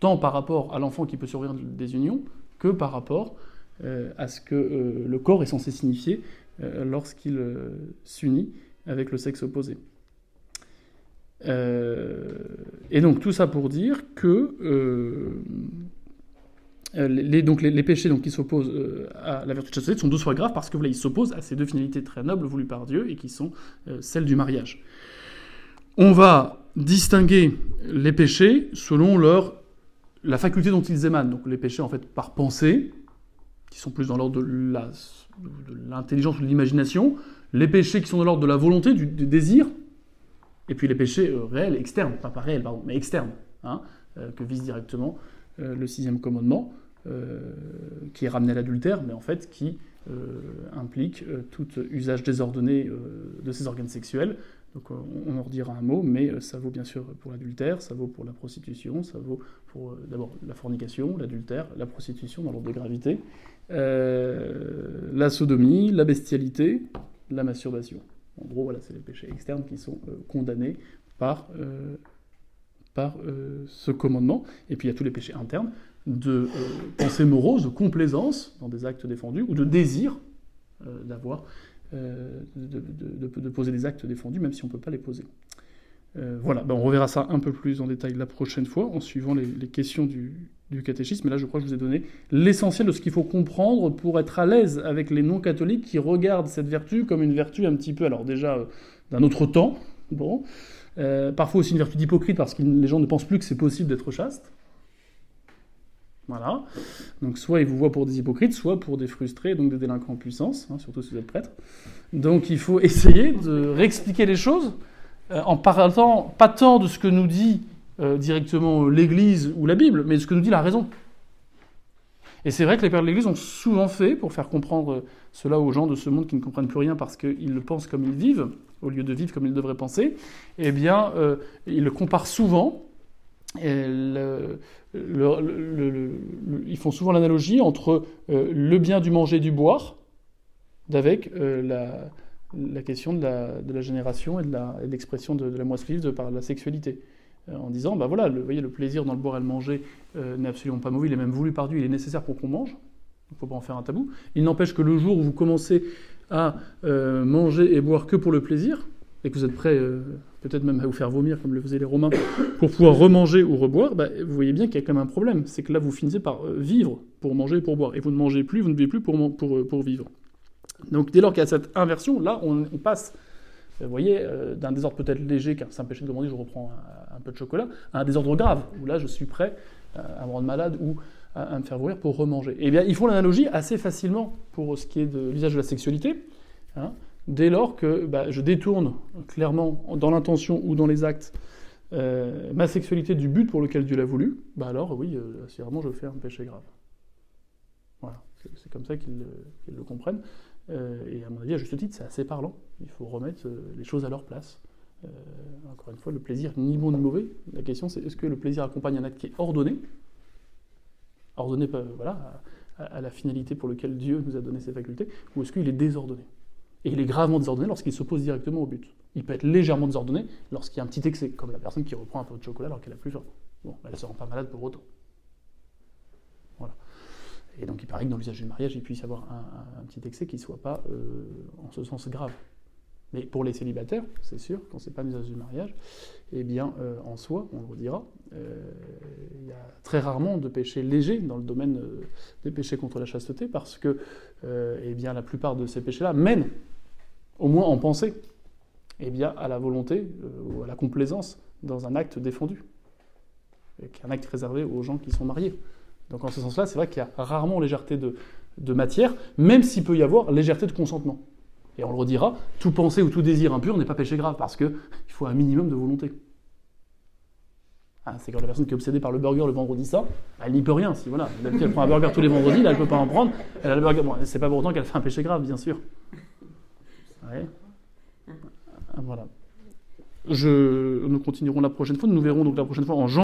Tant par rapport à l'enfant qui peut survivre des unions, que par rapport euh, à ce que euh, le corps est censé signifier euh, lorsqu'il s'unit avec le sexe opposé. et donc tout ça pour dire que les, donc les, péchés qui s'opposent euh, à la vertu de chasteté sont deux fois graves parce que voilà, ils s'opposent à ces deux finalités très nobles voulues par Dieu et qui sont euh, celles du mariage. On va distinguer les péchés selon leur la faculté dont ils émanent. Les péchés en fait par pensée, qui sont plus dans l'ordre de l'intelligence ou de l'imagination, les péchés qui sont dans l'ordre de la volonté, du, désir, et puis les péchés réels, externes, pas, pas réels, pardon, mais externes, hein, que vise directement euh, le sixième commandement, euh, qui est ramené à l'adultère, mais en fait qui euh, implique tout usage désordonné de ses organes sexuels. Donc on en redira un mot, mais ça vaut bien sûr pour l'adultère, ça vaut pour la prostitution, ça vaut pour d'abord la fornication, l'adultère, la prostitution dans l'ordre de gravité, la sodomie, la bestialité, la masturbation. En gros, voilà, c'est les péchés externes qui sont condamnés par par euh, ce commandement. Et puis il y a tous les péchés internes de euh, pensée morose, de complaisance dans des actes défendus, ou de désir euh, d'avoir, de, poser des actes défendus, même si on ne peut pas les poser. voilà, ben on reverra ça un peu plus en détail la prochaine fois, en suivant les, questions du, catéchisme. Mais là, je crois que je vous ai donné l'essentiel de ce qu'il faut comprendre pour être à l'aise avec les non-catholiques qui regardent cette vertu comme une vertu un petit peu, alors déjà, d'un autre temps, bon, euh, parfois aussi une vertu d'hypocrite parce que les gens ne pensent plus que c'est possible d'être chaste. Voilà. Donc soit ils vous voient pour des hypocrites, soit pour des frustrés, donc des délinquants en puissance, hein, surtout si vous êtes prêtre. Donc il faut essayer de réexpliquer les choses euh, en parlant pas tant de ce que nous dit euh, directement l'Église ou la Bible, mais de ce que nous dit la raison. Et c'est vrai que les pères de l'Église ont souvent fait, pour faire comprendre cela aux gens de ce monde qui ne comprennent plus rien parce qu'ils le pensent comme ils vivent, au lieu de vivre comme ils devraient penser, eh bien, euh, ils le comparent souvent. ils font souvent l'analogie entre euh, le bien du manger et du boire, avec euh, la, question de la, génération et de l'expression de, la moisse par la sexualité. en disant, bah voilà, le, voyez, le plaisir dans le boire et le manger n'est absolument pas mauvais, il est même voulu par Dieu, il est nécessaire pour qu'on mange. Il ne faut pas en faire un tabou. Il n'empêche que le jour où vous commencez à euh, manger et boire que pour le plaisir, et que vous êtes prêt euh, peut-être même à vous faire vomir comme le faisaient les Romains, pour pouvoir remanger ou reboire, bah, vous voyez bien qu'il y a quand même un problème. C'est que là, vous finissez par euh, vivre pour manger et pour boire. Et vous ne mangez plus, vous ne buvez plus pour, vivre. Donc dès lors qu'il y a cette inversion, là, on, passe, vous voyez, d'un désordre peut-être léger, car c'est un péché de demander, je reprends un, un, peu de chocolat, à un désordre grave, où là, je suis prêt à me rendre malade ou à, me faire vomir pour remanger. Eh bien, ils font l'analogie assez facilement pour ce qui est de l'usage de la sexualité. Hein, dès lors que bah, je détourne clairement dans l'intention ou dans les actes euh, ma sexualité du but pour lequel Dieu l'a voulu, bah alors oui, euh, je fais un péché grave. Voilà, c'est comme ça qu'ils le comprennent. Euh, et à mon avis, à juste titre, c'est assez parlant. Il faut remettre les choses à leur place. Encore une fois, le plaisir, ni bon ni mauvais. La question, c'est est-ce que le plaisir accompagne un acte qui est ordonné? Ordonné voilà, à, la finalité pour laquelle Dieu nous a donné ses facultés, ou est-ce qu'il est désordonné? Et il est gravement désordonné lorsqu'il s'oppose directement au but. Il peut être légèrement désordonné lorsqu'il y a un petit excès, comme la personne qui reprend un peu de chocolat alors qu'elle a plus faim. Bon, elle ne se rend pas malade pour autant. Voilà. Et donc il paraît que dans l'usage du mariage, il puisse y avoir un, un petit excès qui ne soit pas euh, en ce sens grave. Mais pour les célibataires, c'est sûr, quand c'est pas l'usage du mariage, eh bien, euh, en soi, on le redira, euh, il y a très rarement de péchés légers dans le domaine euh, des péchés contre la chasteté, parce que eh la plupart de ces péchés-là mènent, au moins en pensée, eh bien, à la volonté ou à la complaisance dans un acte défendu, un acte réservé aux gens qui sont mariés. Donc en ce sens-là, c'est vrai qu'il y a rarement légèreté de matière, même s'il peut y avoir légèreté de consentement. Et on le redira, tout pensée ou tout désir impur n'est pas péché grave, parce qu'il faut un minimum de volonté. Ah, c'est quand la personne qui est obsédée par le burger le vendredi ça, elle n'y peut rien. Si voilà, elle prend un burger tous les vendredis, là elle peut pas en prendre. Elle a le burger. Bon, c'est pas pour autant qu'elle fait un péché grave, bien sûr. Ouais. Voilà. Je, nous continuerons la prochaine fois. Nous verrons donc la prochaine fois en janvier.